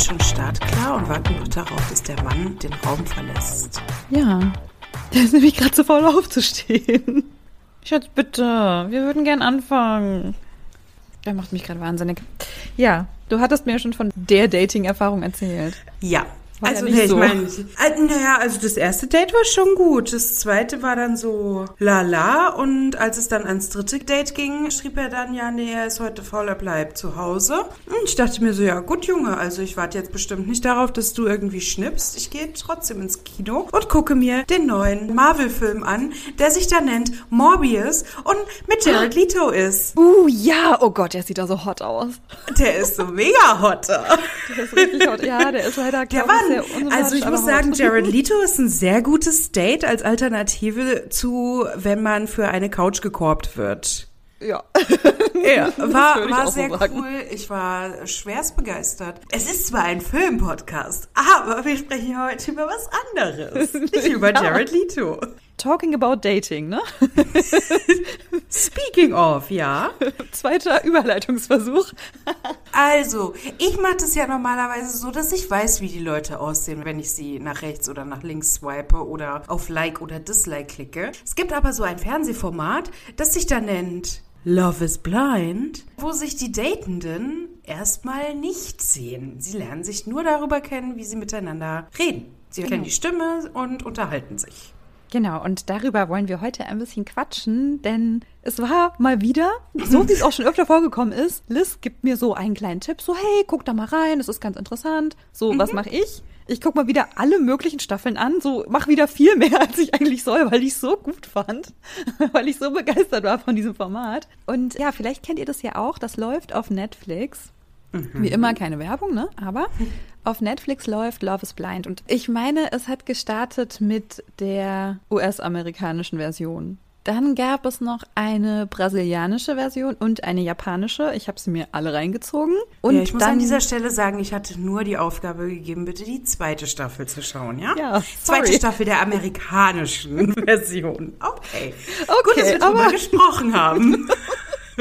sind schon startklar und warten noch darauf, dass der Mann den Raum verlässt. Ja, der ist nämlich gerade zu faul aufzustehen. Schatz, bitte, wir würden gern anfangen. Der macht mich gerade wahnsinnig. Ja, du hattest mir schon von der Dating-Erfahrung erzählt. Ja, War also ja nee, ich so. meine, äh, naja, also das erste Date war schon gut. Das zweite war dann so lala und als es dann ans dritte Date ging, schrieb er dann, ja, nee, er ist heute faul, er bleibt zu Hause. Und ich dachte mir so, ja gut, Junge, also ich warte jetzt bestimmt nicht darauf, dass du irgendwie schnippst. Ich gehe trotzdem ins Kino und gucke mir den neuen Marvel-Film an, der sich da nennt Morbius und mit Jared Leto ist. Uh, ja, oh Gott, der sieht da so hot aus. Der ist so mega hot. Der ist richtig hot. Ja, der ist leider, Der war, also ich muss sagen. Jared Leto ist ein sehr gutes Date als Alternative zu, wenn man für eine Couch gekorbt wird. Ja. Ja, war, war sehr sagen. cool. Ich war schwerst begeistert. Es ist zwar ein Filmpodcast, aber wir sprechen heute über was anderes. Nicht über Ja. Jared Leto. Talking about dating, ne? Speaking of, ja. Zweiter Überleitungsversuch. Also, ich mache das ja normalerweise so, dass ich weiß, wie die Leute aussehen, wenn ich sie nach rechts oder nach links swipe oder auf Like oder Dislike klicke. Es gibt aber so ein Fernsehformat, das sich da nennt Love is Blind, wo sich die Datenden erstmal nicht sehen. Sie lernen sich nur darüber kennen, wie sie miteinander reden. Sie kennen die Stimme und unterhalten sich. Genau, und darüber wollen wir heute ein bisschen quatschen, denn es war mal wieder, so wie es auch schon öfter vorgekommen ist, Liz gibt mir so einen kleinen Tipp, so hey, guck da mal rein, das ist ganz interessant. So, was mache ich? Ich guck mal wieder alle möglichen Staffeln an, so mach wieder viel mehr, als ich eigentlich soll, weil ich es so gut fand, weil ich so begeistert war von diesem Format. Und ja, vielleicht kennt ihr das ja auch, das läuft auf Netflix. Wie immer keine Werbung, ne? Aber auf Netflix läuft Love is Blind. Und ich meine, es hat gestartet mit der US-amerikanischen Version. Dann gab es noch eine brasilianische Version und eine japanische. Ich habe sie mir alle reingezogen. Und ja, ich muss an dieser Stelle sagen, ich hatte nur die Aufgabe gegeben, bitte die zweite Staffel zu schauen, ja? Ja, Zweite sorry. Staffel der amerikanischen Version. Okay. Okay, Gut, dass wir drüber aber- gesprochen haben.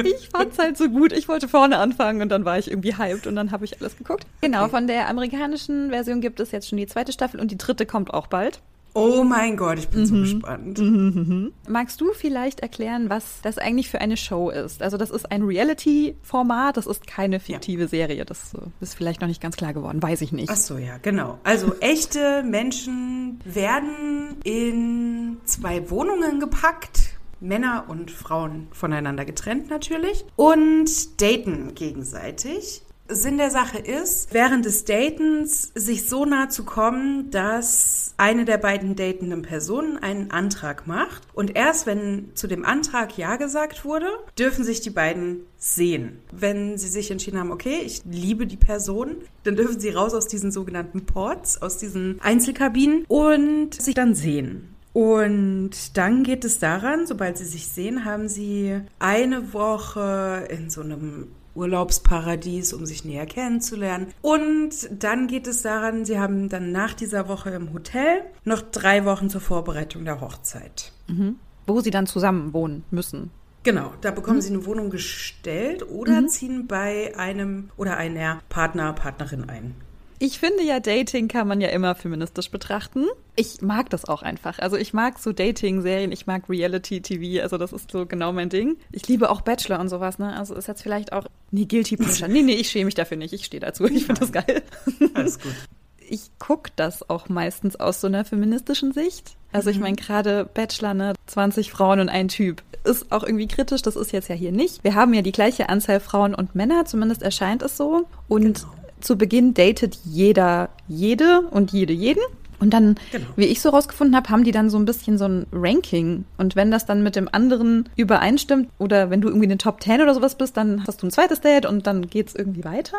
ich fand's halt so gut. Ich wollte vorne anfangen und dann war ich irgendwie hyped und dann habe ich alles geguckt. Genau, von der amerikanischen Version gibt es jetzt schon die zweite Staffel und die dritte kommt auch bald. Oh mein Gott, ich bin so Mhm. gespannt. Magst du vielleicht erklären, was das eigentlich für eine Show ist? Also das ist ein Reality-Format, das ist keine fiktive Serie. Das äh, ist vielleicht noch nicht ganz klar geworden, weiß ich nicht. Ach so, ja, genau. Also echte Menschen werden in zwei Wohnungen gepackt. Männer und Frauen voneinander getrennt natürlich und daten gegenseitig. Sinn der Sache ist, während des Datens sich so nah zu kommen, dass eine der beiden datenden Personen einen Antrag macht. Und erst wenn zu dem Antrag Ja gesagt wurde, dürfen sich die beiden sehen. Wenn sie sich entschieden haben, okay, ich liebe die Person, dann dürfen sie raus aus diesen sogenannten Ports, aus diesen Einzelkabinen und sich dann sehen. Und dann geht es daran, sobald sie sich sehen, haben sie eine Woche in so einem Urlaubsparadies, um sich näher kennenzulernen. Und dann geht es daran, sie haben dann nach dieser Woche im Hotel noch drei Wochen zur Vorbereitung der Hochzeit. Wo sie dann zusammen wohnen müssen. Genau, da bekommen sie eine Wohnung gestellt oder ziehen bei einem oder einer Partner, Partnerin ein. Ich finde ja, Dating kann man ja immer feministisch betrachten. Ich mag das auch einfach. Also ich mag so Dating-Serien, ich mag Reality-TV, also das ist so genau mein Ding. Ich liebe auch Bachelor und sowas, ne? Also ist jetzt vielleicht auch, nee, Guilty Pleasure. Nee, nee, ich schäme mich dafür nicht, ich stehe dazu, ich finde das geil. Alles gut. Ich gucke das auch meistens aus so einer feministischen Sicht. Also ich meine gerade Bachelor, ne, 20 Frauen und ein Typ. Ist auch irgendwie kritisch, das ist jetzt ja hier nicht. Wir haben ja die gleiche Anzahl Frauen und Männer, zumindest erscheint es so. Und Genau. Zu Beginn datet jeder jede und jede jeden. Und dann, Genau. wie ich so rausgefunden habe, haben die dann so ein bisschen so ein Ranking. Und wenn das dann mit dem anderen übereinstimmt oder wenn du irgendwie in den Top 10 oder sowas bist, dann hast du ein zweites Date und dann geht's irgendwie weiter.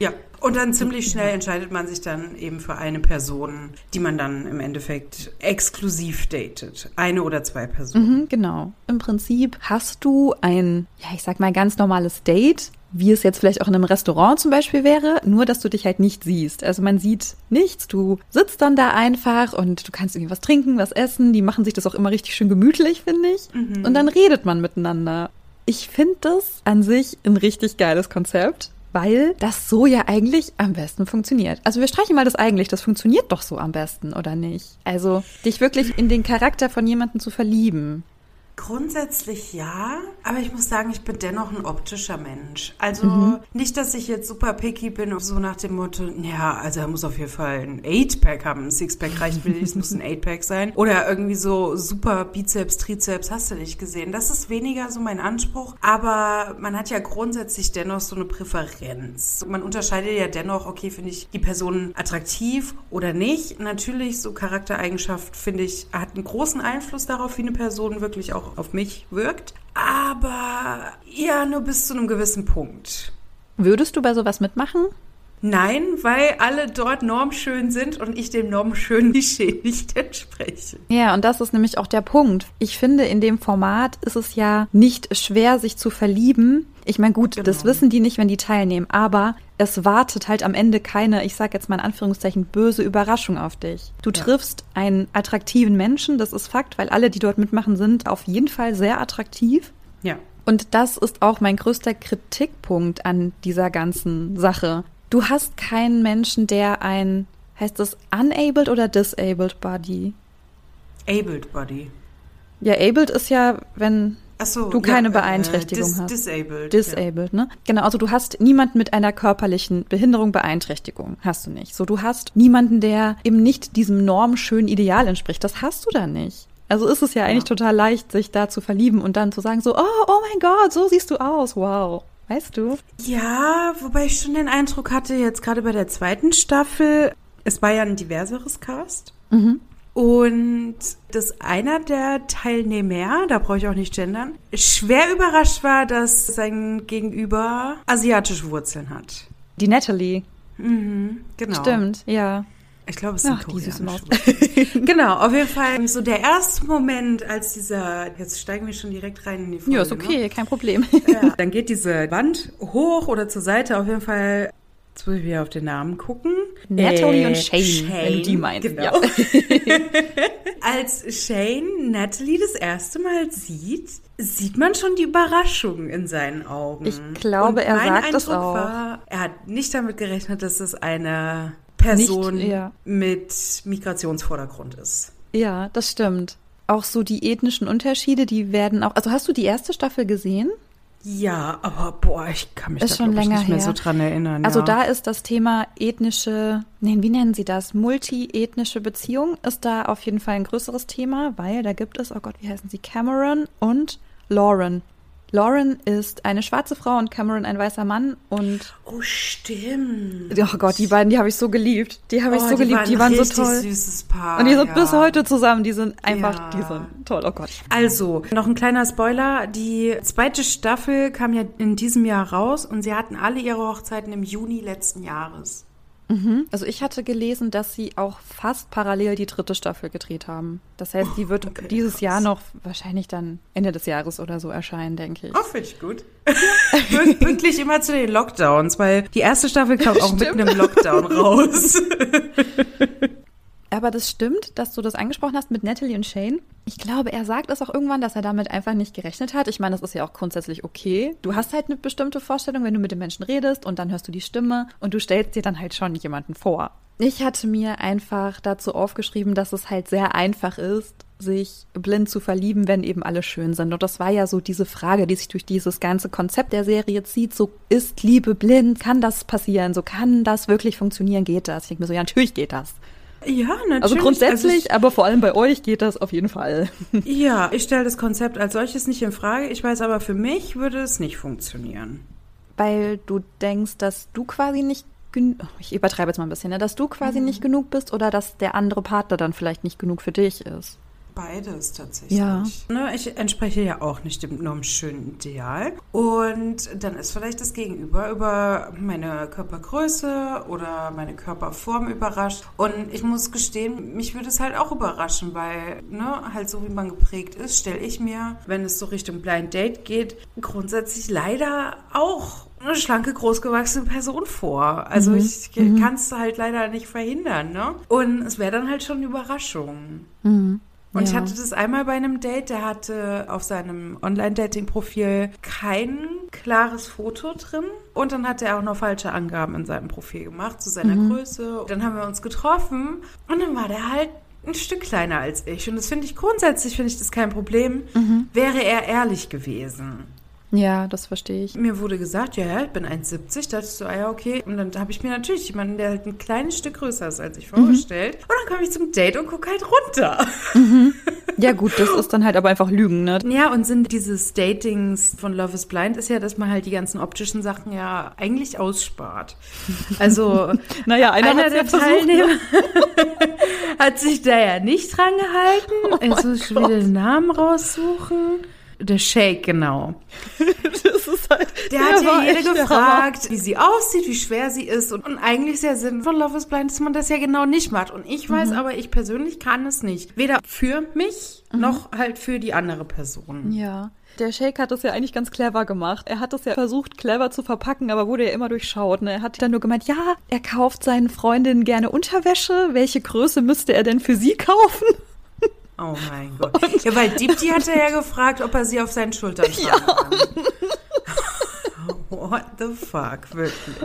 Ja, und dann ziemlich schnell entscheidet man sich dann eben für eine Person, die man dann im Endeffekt exklusiv datet. Eine oder zwei Personen. Mhm, genau. Im Prinzip hast du ein, ja, ich sag mal, ganz normales Date, wie es jetzt vielleicht auch in einem Restaurant zum Beispiel wäre, nur dass du dich halt nicht siehst. Also man sieht nichts, du sitzt dann da einfach und du kannst irgendwie was trinken, was essen. Die machen sich das auch immer richtig schön gemütlich, finde ich. Und dann redet man miteinander. Ich finde das an sich ein richtig geiles Konzept. weil das so ja eigentlich am besten funktioniert. Also wir streichen mal das eigentlich, das funktioniert doch so am besten, oder nicht? Also dich wirklich in den Charakter von jemandem zu verlieben. Grundsätzlich ja, aber ich muss sagen, ich bin dennoch ein optischer Mensch. Also mhm. nicht, dass ich jetzt super picky bin, so nach dem Motto, ja, also er muss auf jeden Fall ein 8-Pack haben. Ein Six-Pack reicht mir nicht, es muss ein 8-Pack sein. Oder irgendwie so super Bizeps, Trizeps, hast du nicht gesehen. Das ist weniger so mein Anspruch, aber man hat ja grundsätzlich dennoch so eine Präferenz. Man unterscheidet ja dennoch, okay, finde ich die Person attraktiv oder nicht. Natürlich, so Charaktereigenschaft, finde ich, hat einen großen Einfluss darauf, wie eine Person wirklich auch auf mich wirkt. Aber ja, nur bis zu einem gewissen Punkt. Würdest du bei sowas mitmachen? Nein, weil alle dort normschön sind und ich dem normschönen Klischee nicht entspreche. Ja, und das ist nämlich auch der Punkt. Ich finde, in dem Format ist es ja nicht schwer, sich zu verlieben. Ich meine, gut, genau. das wissen die nicht, wenn die teilnehmen, aber es wartet halt am Ende keine, ich sag jetzt mal in Anführungszeichen, böse Überraschung auf dich. Du ja. triffst einen attraktiven Menschen, das ist Fakt, weil alle, die dort mitmachen, sind auf jeden Fall sehr attraktiv. Ja. Und das ist auch mein größter Kritikpunkt an dieser ganzen Sache. Du hast keinen Menschen, der ein, heißt das unabled oder disabled Body? Abled Body. Ja, abled ist ja, wenn so, du keine ja, Beeinträchtigung äh, dis hast. Disabled. Disabled, ja. ne? Genau, also du hast niemanden mit einer körperlichen Behinderung, Beeinträchtigung. Hast du nicht. So, du hast niemanden, der eben nicht diesem normschönen Ideal entspricht. Das hast du da nicht. Also ist es ja eigentlich ja. total leicht, sich da zu verlieben und dann zu sagen so, oh, oh mein Gott, so siehst du aus, wow. Weißt du? Ja, wobei ich schon den Eindruck hatte, jetzt gerade bei der zweiten Staffel, es war ja ein diverseres Cast. Mhm. Und dass einer der Teilnehmer, da brauche ich auch nicht gendern, schwer überrascht war, dass sein Gegenüber asiatische Wurzeln hat. Die Natalie. Mhm, genau. Stimmt, ja. Ich glaube, es sind Ach, süße Maus. genau, auf jeden Fall so der erste Moment, als dieser, jetzt steigen wir schon direkt rein in die Folge. Ja, ist okay, ne? kein Problem. Ja, dann geht diese Wand hoch oder zur Seite, auf jeden Fall Jetzt muss ich wieder auf den Namen gucken. Natalie äh, und Shane, Shane, wenn du die meinst. Genau. Ja. Als Shane Natalie das erste Mal sieht, sieht man schon die Überraschung in seinen Augen. Ich glaube, und er sagt Eindruck das auch. War, er hat nicht damit gerechnet, dass es eine Person Nicht, ja. mit Migrationsvordergrund ist. Ja, das stimmt. Auch so die ethnischen Unterschiede, die werden auch. Also hast du die erste Staffel gesehen? Ja, aber boah, ich kann mich ist da schon länger nicht mehr her. so dran erinnern. Also ja. da ist das Thema ethnische, nein, wie nennen Sie das? Multiethnische Beziehung ist da auf jeden Fall ein größeres Thema, weil da gibt es, oh Gott, wie heißen sie? Cameron und Lauren. Lauren ist eine schwarze Frau und Cameron ein weißer Mann und Oh, stimmt. Oh Gott, die beiden, die habe ich so geliebt. Die habe ich oh, so geliebt, die waren so toll. süßes Paar. Und die sind ja. bis heute zusammen, die sind einfach, ja. die sind toll, oh Gott. Also, noch ein kleiner Spoiler, die zweite Staffel kam ja in diesem Jahr raus und sie hatten alle ihre Hochzeiten im Juni letzten Jahres. Mhm. Also ich hatte gelesen, dass sie auch fast parallel die dritte Staffel gedreht haben. Das heißt, die wird okay, dieses krass. Jahr noch wahrscheinlich dann Ende des Jahres oder so erscheinen, denke ich. Oh, finde ich gut. Pünktlich immer zu den Lockdowns, weil die erste Staffel kam auch mitten im Lockdown raus. Aber das stimmt, dass du das angesprochen hast mit Natalie und Shane. Ich glaube, er sagt es auch irgendwann, dass er damit einfach nicht gerechnet hat. Ich meine, das ist ja auch grundsätzlich okay. Du hast halt eine bestimmte Vorstellung, wenn du mit den Menschen redest und dann hörst du die Stimme und du stellst dir dann halt schon jemanden vor. Ich hatte mir einfach dazu aufgeschrieben, dass es halt sehr einfach ist, sich blind zu verlieben, wenn eben alle schön sind. Und das war ja so diese Frage, die sich durch dieses ganze Konzept der Serie zieht. So, ist Liebe blind? Kann das passieren? So, kann das wirklich funktionieren? Geht das? Ich denke mir so, ja, natürlich geht das. Ja, natürlich. Also grundsätzlich, also ich, aber vor allem bei euch geht das auf jeden Fall. Ja, ich stelle das Konzept als solches nicht in Frage. Ich weiß aber, für mich würde es nicht funktionieren. Weil du denkst, dass du quasi nicht ich übertreibe jetzt mal ein bisschen, ne? dass du quasi mhm. nicht genug bist oder dass der andere Partner dann vielleicht nicht genug für dich ist. Beides tatsächlich. Ja. Ne, ich entspreche ja auch nicht dem normschönen Ideal. Und dann ist vielleicht das Gegenüber über meine Körpergröße oder meine Körperform überrascht. Und ich muss gestehen, mich würde es halt auch überraschen, weil, ne, halt so wie man geprägt ist, stelle ich mir, wenn es so Richtung Blind Date geht, grundsätzlich leider auch eine schlanke, großgewachsene Person vor. Also mhm. ich mhm. kann es halt leider nicht verhindern, ne? Und es wäre dann halt schon eine Überraschung. Mhm. Und ich Ja. hatte das einmal bei einem Date, der hatte auf seinem Online-Dating-Profil kein klares Foto drin. Und dann hat er auch noch falsche Angaben in seinem Profil gemacht zu seiner Größe. Dann haben wir uns getroffen und dann war der halt ein Stück kleiner als ich. Und das finde ich grundsätzlich, finde ich das kein Problem. Wäre er ehrlich gewesen. Ja, das verstehe ich. Mir wurde gesagt, ja, ja, ich bin 1,70. Da dachte ich so, ah ja, okay. Und dann habe ich mir natürlich jemanden, der halt ein kleines Stück größer ist als ich, vorgestellt. Und dann komme ich zum Date und gucke halt runter. Ja, gut, das ist dann halt aber einfach Lügen, ne? Ja, und sind dieses Datings von Love is Blind ist ja, dass man halt die ganzen optischen Sachen ja eigentlich ausspart. Also Naja, einer, einer der ja versucht, ne? Teilnehmer hat sich da ja nicht dran gehalten. also ich will den Namen raussuchen. Der Shake, genau. Das ist halt, Der hat ja jede gefragt, wie sie aussieht, wie schwer sie ist. Und, und eigentlich ist der Sinn von Love is Blind, dass man das ja genau nicht macht. Und ich weiß aber, ich persönlich kann es nicht. Weder für mich, noch halt für die andere Person. Ja. Der Shake hat das ja eigentlich ganz clever gemacht. Er hat das ja versucht, clever zu verpacken, aber wurde ja immer durchschaut. Ne? Er hat dann nur gemeint, ja, er kauft seinen Freundinnen gerne Unterwäsche. Welche Größe müsste er denn für sie kaufen? Oh mein Gott. ja, weil Deepti hatte ja gefragt, ob er sie auf seinen Schultern tragen kann. What the fuck, wirklich.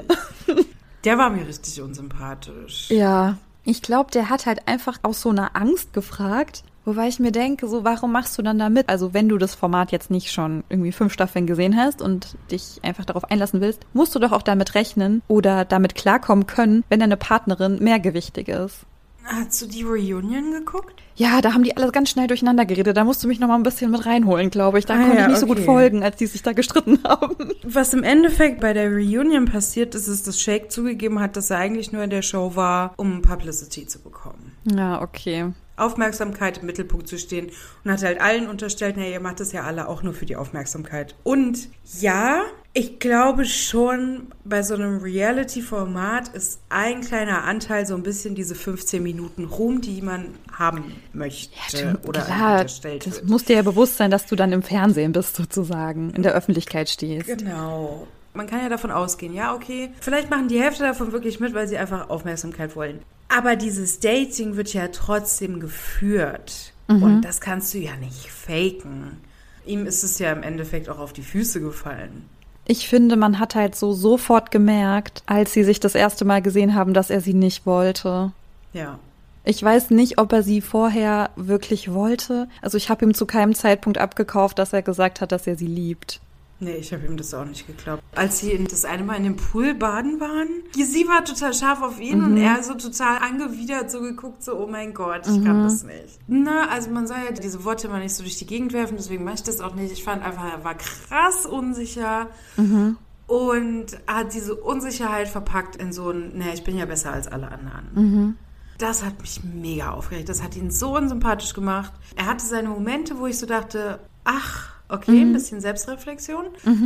Der war mir richtig unsympathisch. Ja. Ich glaube, der hat halt einfach aus so einer Angst gefragt. Wobei ich mir denke, so, warum machst du dann da mit? Also, wenn du das Format jetzt nicht schon irgendwie fünf Staffeln gesehen hast und dich einfach darauf einlassen willst, musst du doch auch damit rechnen oder damit klarkommen können, wenn deine Partnerin mehrgewichtig ist. Hast du die Reunion geguckt? Ja, da haben die alle ganz schnell durcheinander geredet. Da musst du mich noch mal ein bisschen mit reinholen, glaube ich. Da Ah konnte ja, ich nicht so gut okay. folgen, als die sich da gestritten haben. Was im Endeffekt bei der Reunion passiert ist, ist, dass Shake zugegeben hat, dass er eigentlich nur in der Show war, um Publicity zu bekommen. Ja, okay. Aufmerksamkeit im Mittelpunkt zu stehen und hat halt allen unterstellt, naja, ihr macht das ja alle auch nur für die Aufmerksamkeit. Und ja, ich glaube schon, bei so einem Reality-Format ist ein kleiner Anteil so ein bisschen diese 15 Minuten Ruhm, die man haben möchte oder Klar, unterstellt das wird. muss dir ja bewusst sein, dass du dann im Fernsehen bist, sozusagen, in der Öffentlichkeit stehst. Genau. Man kann ja davon ausgehen, ja, okay, vielleicht machen die Hälfte davon wirklich mit, weil sie einfach Aufmerksamkeit wollen. Aber dieses Dating wird ja trotzdem geführt. Und das kannst du ja nicht faken. Ihm ist es ja im Endeffekt auch auf die Füße gefallen. Ich finde, man hat halt so sofort gemerkt, als sie sich das erste Mal gesehen haben, dass er sie nicht wollte. Ja. Ich weiß nicht, ob er sie vorher wirklich wollte. Also ich habe ihm zu keinem Zeitpunkt abgekauft, dass er gesagt hat, dass er sie liebt. Nee, ich habe ihm das auch nicht geglaubt. Als sie in- das eine Mal in dem Pool baden waren, sie war total scharf auf ihn und er so total angewidert so geguckt, so, oh mein Gott, ich kann das nicht. Na, also man soll ja diese Worte immer nicht so durch die Gegend werfen, deswegen mache ich das auch nicht. Ich fand einfach, er war krass unsicher und hat diese Unsicherheit verpackt in so ein, naja, ich bin ja besser als alle anderen. Das hat mich mega aufgeregt. Das hat ihn so unsympathisch gemacht. Er hatte seine Momente, wo ich so dachte, ach, okay, ein bisschen Selbstreflexion.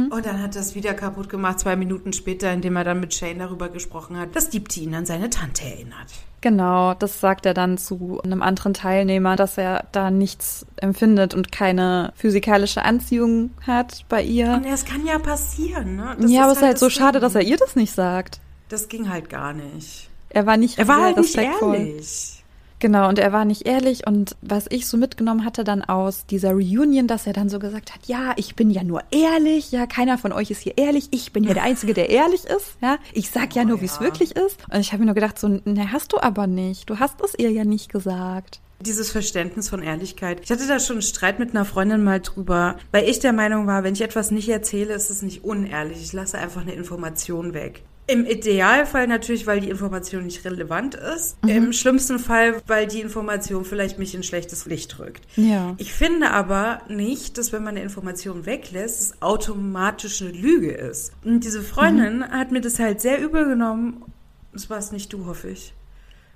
Und dann hat das wieder kaputt gemacht, zwei Minuten später, indem er dann mit Shane darüber gesprochen hat, dass Deepti ihn an seine Tante erinnert. Genau, das sagt er dann zu einem anderen Teilnehmer, dass er da nichts empfindet und keine physikalische Anziehung hat bei ihr. Und es kann ja passieren, ne? Das ja, aber es ist halt das so schade, Ding. dass er ihr das nicht sagt. Das ging halt gar nicht. Er war nicht Er war halt nicht ehrlich. Genau, und er war nicht ehrlich. Und was ich so mitgenommen hatte dann aus dieser Reunion, dass er dann so gesagt hat, ja, ich bin ja nur ehrlich, ja, keiner von euch ist hier ehrlich, ich bin ja der Einzige, der ehrlich ist, ja, ich sag ja Oh, nur, wie es wirklich ist. Und ich habe mir nur gedacht, so, ne, hast du aber nicht. Du hast es ihr ja nicht gesagt. Dieses Verständnis von Ehrlichkeit. Ich hatte da schon einen Streit mit einer Freundin mal drüber, weil ich der Meinung war, wenn ich etwas nicht erzähle, ist es nicht unehrlich. Ich lasse einfach eine Information weg. Im Idealfall natürlich, weil die Information nicht relevant ist. Im schlimmsten Fall, weil die Information vielleicht mich in schlechtes Licht rückt. Ja. Ich finde aber nicht, dass wenn man eine Information weglässt, es automatisch eine Lüge ist. Und diese Freundin hat mir das halt sehr übel genommen. Das war es nicht du, hoffe ich.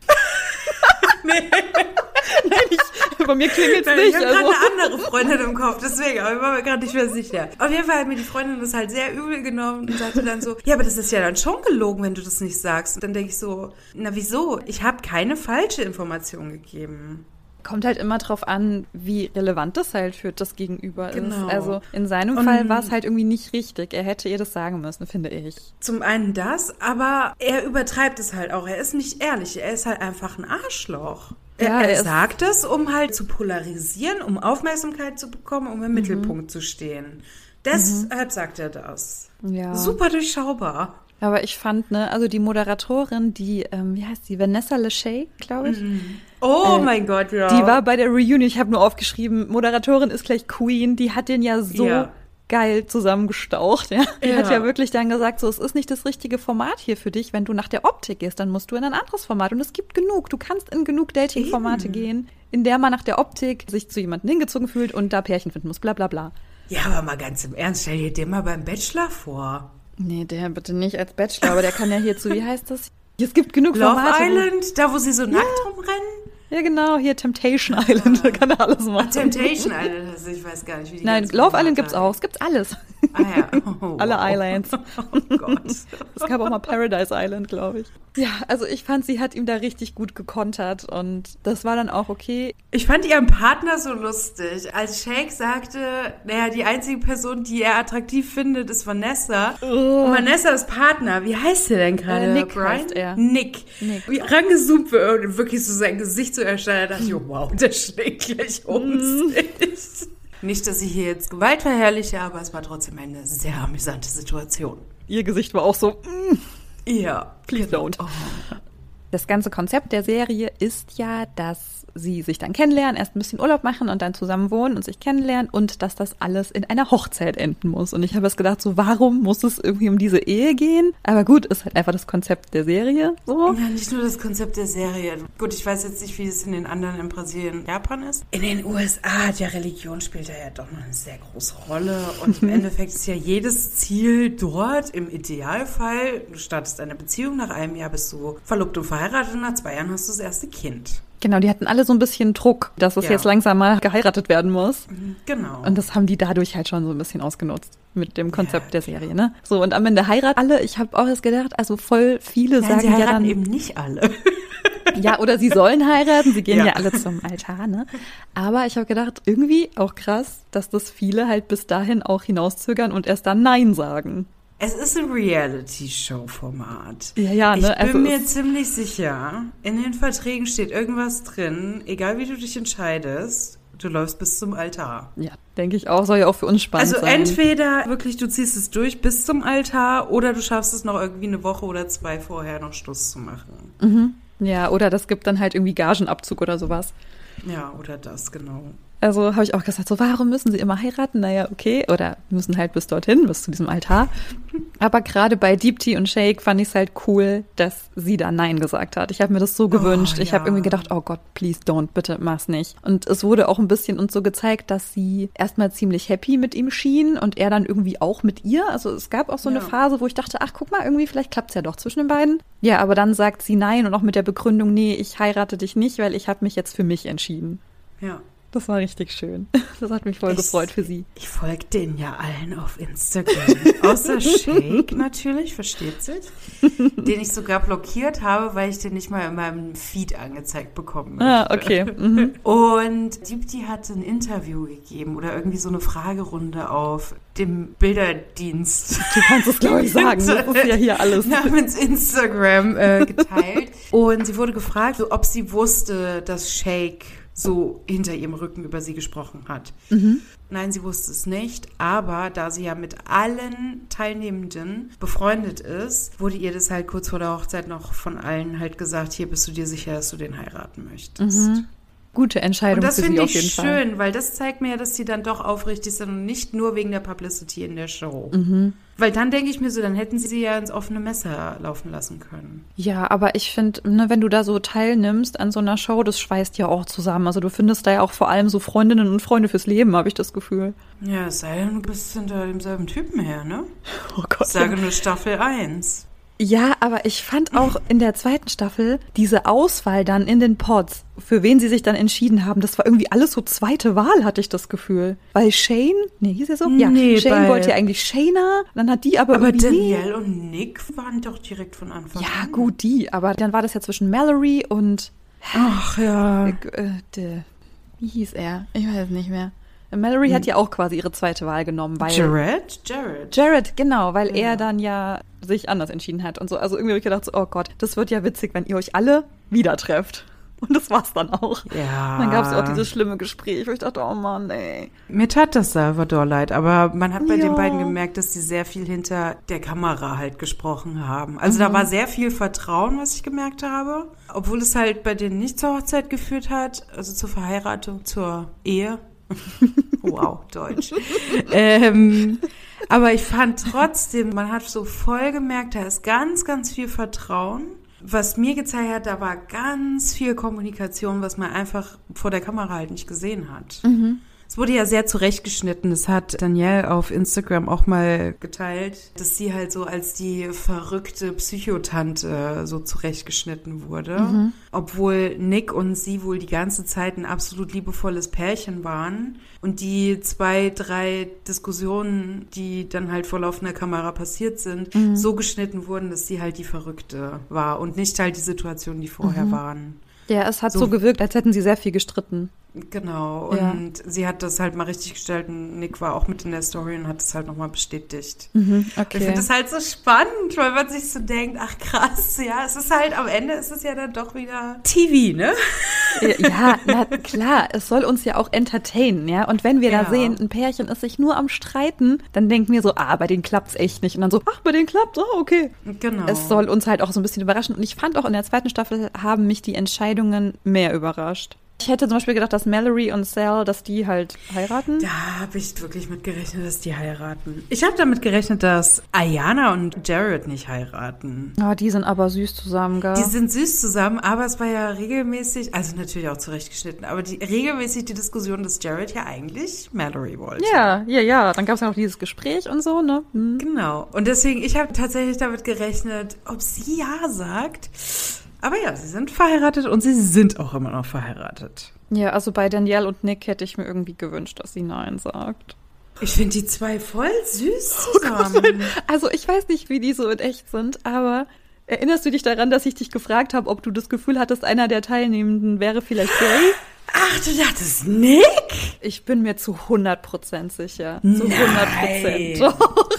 Bei mir klingelt es Ich nicht. habe gerade Also. eine andere Freundin im Kopf, deswegen, aber ich war mir gerade nicht mehr sicher. Auf jeden Fall hat mir die Freundin das halt sehr übel genommen und sagte dann so, ja, aber das ist ja dann schon gelogen, wenn du das nicht sagst. Und dann denke ich so, na wieso? Ich habe keine falsche Information gegeben. Kommt halt immer drauf an, wie relevant das halt für das Gegenüber Genau. ist. Also in seinem Und- Fall war es halt irgendwie nicht richtig. Er hätte ihr das sagen müssen, finde ich. Zum einen das, aber er übertreibt es halt auch. Er ist nicht ehrlich. Er ist halt einfach ein Arschloch. Er, Ja, er, er sagt es, um halt zu polarisieren, um Aufmerksamkeit zu bekommen, um im Mittelpunkt zu stehen. Deshalb sagt er das. Ja. Super durchschaubar. Aber ich fand, ne, also die Moderatorin, die, ähm, wie heißt die, Vanessa Lachey, glaube ich, Oh Äh, mein Gott, ja. die war bei der Reunion, ich habe nur aufgeschrieben, Moderatorin ist gleich Queen, die hat den ja so Ja. geil zusammengestaucht, ja. Die Ja. hat ja wirklich dann gesagt, so, es ist nicht das richtige Format hier für dich, wenn du nach der Optik gehst, dann musst du in ein anderes Format und es gibt genug, du kannst in genug Dating-Formate Eben. gehen, in der man nach der Optik sich zu jemandem hingezogen fühlt und da Pärchen finden muss, bla bla bla. Ja, aber mal ganz im Ernst, stell dir den mal beim Bachelor vor. Nee, der bitte nicht als Bachelor, aber der kann ja hierzu, wie heißt das? Es gibt genug Love Formate. wo- Island, da wo sie so nackt rumrennen. Ja, genau, hier Temptation Island, da kann er alles machen. Temptation Island, also ich weiß gar nicht, wie die Nein, Love Island gibt's auch, es gibt's alles. Ah ja. Oh, Alle wow. Islands. Oh Gott. Es gab auch mal Paradise Island, glaube ich. Ja, also ich fand, sie hat ihm da richtig gut gekontert und das war dann auch okay. Ich fand ihren Partner so lustig. Als Shake sagte, naja, die einzige Person, die er attraktiv findet, ist Vanessa. Und Vanessa ist Partner. Wie heißt der denn gerade? Äh, Nick Brian? Nick. Nick. Wie rangezoomt wird und wirklich so sein Gesicht zu erstellen, da dachte ich, oh, wow, der schlägt gleich um sich. Nicht, dass ich hier jetzt Gewalt verherrliche, aber es war trotzdem eine sehr amüsante Situation. Ihr Gesicht war auch so, mm, Ja. please don't. Oh. Das ganze Konzept der Serie ist ja, dass sie sich dann kennenlernen, erst ein bisschen Urlaub machen und dann zusammen wohnen und sich kennenlernen und dass das alles in einer Hochzeit enden muss. Und ich habe es gedacht, so warum muss es irgendwie um diese Ehe gehen? Aber gut, ist halt einfach das Konzept der Serie so. Ja, nicht nur das Konzept der Serie. Gut, ich weiß jetzt nicht, wie es in den anderen in Brasilien, Japan ist. In den USA hat ja Religion spielt da ja doch noch eine sehr große Rolle. Und im Endeffekt ist ja jedes Ziel dort im Idealfall, du startest eine Beziehung, nach einem Jahr bist du verlobt und verheiratet und nach zwei Jahren hast du das erste Kind. Genau, die hatten alle so ein bisschen Druck, dass es Ja. jetzt langsam mal geheiratet werden muss. Genau. Und das haben die dadurch halt schon so ein bisschen ausgenutzt mit dem Konzept Ja, der Serie, ne? So, und am Ende heiraten alle. Ich habe auch erst gedacht, also voll viele Nein, sagen sie ja dann, eben nicht alle. ja, oder sie sollen heiraten, sie gehen ja, Ja. alle zum Altar, ne? Aber ich habe gedacht, irgendwie auch krass, dass das viele halt bis dahin auch hinauszögern und erst dann Nein sagen. Es ist ein Reality-Show-Format. Ja, ja, Ich ne? bin Also mir ziemlich sicher, in den Verträgen steht irgendwas drin, egal wie du dich entscheidest, du läufst bis zum Altar. Ja, denke ich auch, soll ja auch für uns spannend Also sein. entweder wirklich du ziehst es durch bis zum Altar oder du schaffst es noch irgendwie eine Woche oder zwei vorher noch Schluss zu machen. Ja, oder das gibt dann halt irgendwie Gagenabzug oder sowas. Ja, oder das, genau. Also habe ich auch gesagt, so warum müssen sie immer heiraten? Naja, okay. Oder müssen halt bis dorthin, bis zu diesem Altar. Aber gerade bei Deep Tea und Shake fand ich es halt cool, dass sie da Nein gesagt hat. Ich habe mir das so gewünscht. ich ja. habe irgendwie gedacht, oh Gott, please don't, bitte mach's nicht. Und es wurde auch ein bisschen uns so gezeigt, dass sie erstmal ziemlich happy mit ihm schien und er dann irgendwie auch mit ihr. Also es gab auch so eine Ja. Phase, wo ich dachte, ach guck mal, irgendwie vielleicht klappt's ja doch zwischen den beiden. Ja, aber dann sagt sie Nein und auch mit der Begründung, nee, ich heirate dich nicht, weil ich habe mich jetzt für mich entschieden. Ja. Das war richtig schön. Das hat mich voll Ich- gefreut für sie. Ich folge denen ja allen auf Instagram. Außer Shake natürlich, versteht sich. Den ich sogar blockiert habe, weil ich den nicht mal in meinem Feed angezeigt bekommen möchte. Ah, okay. Mhm. Und Deepti hat ein Interview gegeben oder irgendwie so eine Fragerunde auf dem Bilderdienst. Du kannst es, glaube ich, sagen. Das ist ja hier alles. namens Instagram äh, geteilt. Und sie wurde gefragt, so, ob sie wusste, dass Shake so hinter ihrem Rücken über sie gesprochen hat. Nein, sie wusste es nicht, aber da sie ja mit allen Teilnehmenden befreundet ist, wurde ihr das halt kurz vor der Hochzeit noch von allen halt gesagt, hier bist du dir sicher, dass du den heiraten möchtest. Gute Entscheidung Und das finde ich schön, Fall. weil das zeigt mir ja, dass sie dann doch aufrichtig sind und nicht nur wegen der Publicity in der Show. Mhm. Weil dann denke ich mir so, dann hätten sie sie ja ins offene Messer laufen lassen können. Ja, aber ich finde, ne, wenn du da so teilnimmst an so einer Show, das schweißt ja auch zusammen. Also du findest da ja auch vor allem so Freundinnen und Freunde fürs Leben, habe ich das Gefühl. Ja, es sei denn, du bist hinter demselben Typen her, ne? Oh Gott. Ich sage nur Staffel 1. Ja, aber ich fand auch in der zweiten Staffel diese Auswahl dann in den Pods, für wen sie sich dann entschieden haben, das war irgendwie alles so zweite Wahl, hatte ich das Gefühl. Weil Shane, nee, hieß er so? Ja, Nee, Shane wollte ja eigentlich Shayna, dann hat die aber, Aber. Danielle und Nick waren doch direkt von Anfang Ja, an. gut, die, aber dann war das ja zwischen Mallory und Ach ja. Äh, äh, wie hieß er? Ich weiß es nicht mehr. Mallory hat ja auch quasi ihre zweite Wahl genommen, weil. Jared? Jared. Jared, genau, weil Ja. er dann ja sich anders entschieden hat und so. Also irgendwie habe ich gedacht, so, oh Gott, das wird ja witzig, wenn ihr euch alle wieder trefft. Und das war's dann auch. Ja. Dann gab es ja auch dieses schlimme Gespräch, wo ich dachte, oh Mann, ey. Mir tat das Salvador leid, aber man hat bei Ja. den beiden gemerkt, dass sie sehr viel hinter der Kamera halt gesprochen haben. Also Mhm. da war sehr viel Vertrauen, was ich gemerkt habe. Obwohl es halt bei denen nicht zur Hochzeit geführt hat, also zur Verheiratung, zur Ehe. wow, Deutsch. ähm, aber ich fand trotzdem, man hat so voll gemerkt, da ist ganz, ganz viel Vertrauen. Was mir gezeigt hat, da war ganz viel Kommunikation, was man einfach vor der Kamera halt nicht gesehen hat. Es wurde ja sehr zurechtgeschnitten. Das hat Danielle auf Instagram auch mal geteilt, dass sie halt so als die verrückte Psychotante so zurechtgeschnitten wurde. Obwohl Nick und sie wohl die ganze Zeit ein absolut liebevolles Pärchen waren. Und die zwei, drei Diskussionen, die dann halt vor laufender Kamera passiert sind, so geschnitten wurden, dass sie halt die Verrückte war und nicht halt die Situationen, die vorher waren. Ja, es hat so, So- gewirkt, als hätten sie sehr viel gestritten. Genau, Ja. und sie hat das halt mal richtig gestellt und Nick war auch mit in der Story und hat es halt nochmal bestätigt. Mhm, Ich okay. finde das halt so spannend, weil man sich so denkt, ach krass, ja, es ist halt, am Ende ist es ja dann doch wieder TV, ne? Ja, na klar, es soll uns ja auch entertainen, ja. Und wenn wir Ja. da sehen, ein Pärchen ist sich nur am Streiten, dann denken wir so, ah, bei denen klappt's echt nicht. Und dann so, ach, bei denen klappt, oh, okay. Genau. Es soll uns halt auch so ein bisschen überraschen. Und ich fand auch in der zweiten Staffel haben mich die Entscheidungen mehr überrascht. Ich hätte zum Beispiel gedacht, dass Mallory und Sal, dass die halt heiraten. Da habe ich wirklich mit gerechnet, dass die heiraten. Ich habe damit gerechnet, dass Ayana und Jared nicht heiraten. Oh, die sind aber süß zusammen, gell? Die sind süß zusammen, aber es war ja regelmäßig, also natürlich auch zurechtgeschnitten, aber die, regelmäßig die Diskussion, dass Jared ja eigentlich Mallory wollte. ja, ja, ja. Dann gab es ja noch dieses Gespräch und so, ne? Hm. Genau. Und deswegen, ich habe tatsächlich damit gerechnet, ob sie ja sagt. Aber ja, sie sind verheiratet und sie sind auch immer noch verheiratet. Ja, also bei Danielle und Nick hätte ich mir irgendwie gewünscht, dass sie Nein sagt. Ich finde die zwei voll süß zusammen. Also ich weiß nicht, wie die so in echt sind, aber erinnerst du dich daran, dass ich dich gefragt habe, ob du das Gefühl hattest, einer der Teilnehmenden wäre vielleicht gay? Ach, du dachtest Nick? Ich bin mir zu 100% sicher. Zu 100%. Nein. Doch.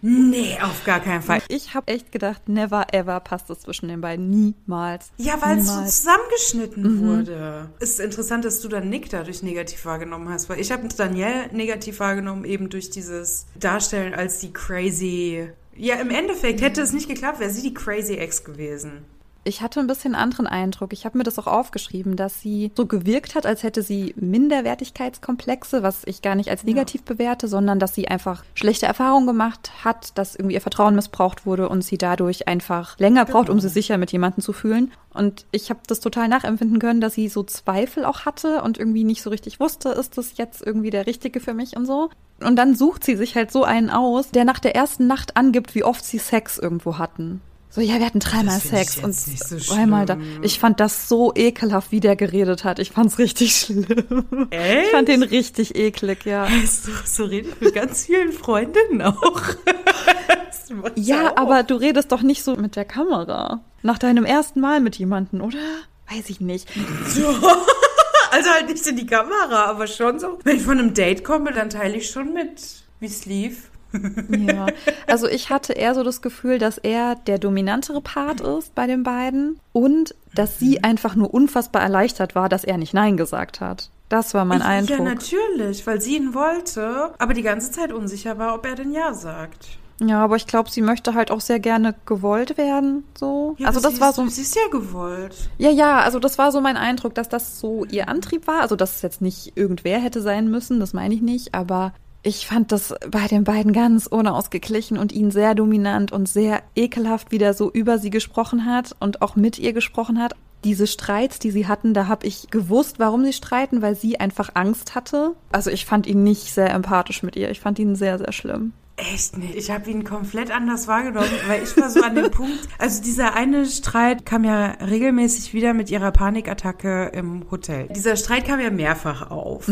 Nee, auf gar keinen Fall. Ich habe echt gedacht, never ever passt es zwischen den beiden. Niemals. Ja, weil es so zusammengeschnitten wurde. Es ist interessant, dass du dann Nick dadurch negativ wahrgenommen hast, weil ich habe Danielle negativ wahrgenommen, eben durch dieses Darstellen als die crazy. Ja, im Endeffekt hätte es nicht geklappt, wäre sie die crazy Ex gewesen. Ich hatte ein bisschen anderen Eindruck. Ich habe mir das auch aufgeschrieben, dass sie so gewirkt hat, als hätte sie Minderwertigkeitskomplexe, was ich gar nicht als negativ bewerte, sondern dass sie einfach schlechte Erfahrungen gemacht hat, dass irgendwie ihr Vertrauen missbraucht wurde und sie dadurch einfach länger braucht, um sich sicher mit jemandem zu fühlen. Und ich habe das total nachempfinden können, dass sie so Zweifel auch hatte und irgendwie nicht so richtig wusste, ist das jetzt irgendwie der Richtige für mich und so. Und dann sucht sie sich halt so einen aus, der nach der ersten Nacht angibt, wie oft sie Sex irgendwo hatten. So, ja, wir hatten dreimal Sex und so da. Ich fand das so ekelhaft, wie der geredet hat. Ich fand's richtig schlimm. Echt? Ich fand den richtig eklig, ja. So, so rede ich mit ganz vielen Freundinnen auch. Ja, auch. aber du redest doch nicht so mit der Kamera. Nach deinem ersten Mal mit jemandem, oder? Weiß ich nicht. Also halt nicht in die Kamera, aber schon so. Wenn ich von einem Date komme, dann teile ich schon mit, wie es lief. Ja, also ich hatte eher so das Gefühl, dass er der dominantere Part ist bei den beiden und dass sie einfach nur unfassbar erleichtert war, dass er nicht Nein gesagt hat. Das war mein Ja, Eindruck. natürlich, weil sie ihn wollte, aber die ganze Zeit unsicher war, ob er denn Ja sagt. Ja, aber ich glaube, sie möchte halt auch sehr gerne gewollt werden, so. Ja, also das sie war ist, so. Sie ist ja gewollt. Ja, ja, also das war so mein Eindruck, dass das so ihr Antrieb war. Also dass es jetzt nicht irgendwer hätte sein müssen, das meine ich nicht, aber ich fand das bei den beiden ganz unausgeglichen und ihn sehr dominant und sehr ekelhaft, wie der so über sie gesprochen hat und auch mit ihr gesprochen hat. Diese Streits, die sie hatten, da habe ich gewusst, warum sie streiten, weil sie einfach Angst hatte. Also ich fand ihn nicht sehr empathisch mit ihr. Ich fand ihn sehr, sehr schlimm. Echt nicht. Ich habe ihn komplett anders wahrgenommen, weil ich war so an dem Punkt. Also dieser eine Streit kam ja regelmäßig wieder mit ihrer Panikattacke im Hotel. Dieser Streit kam ja mehrfach auf.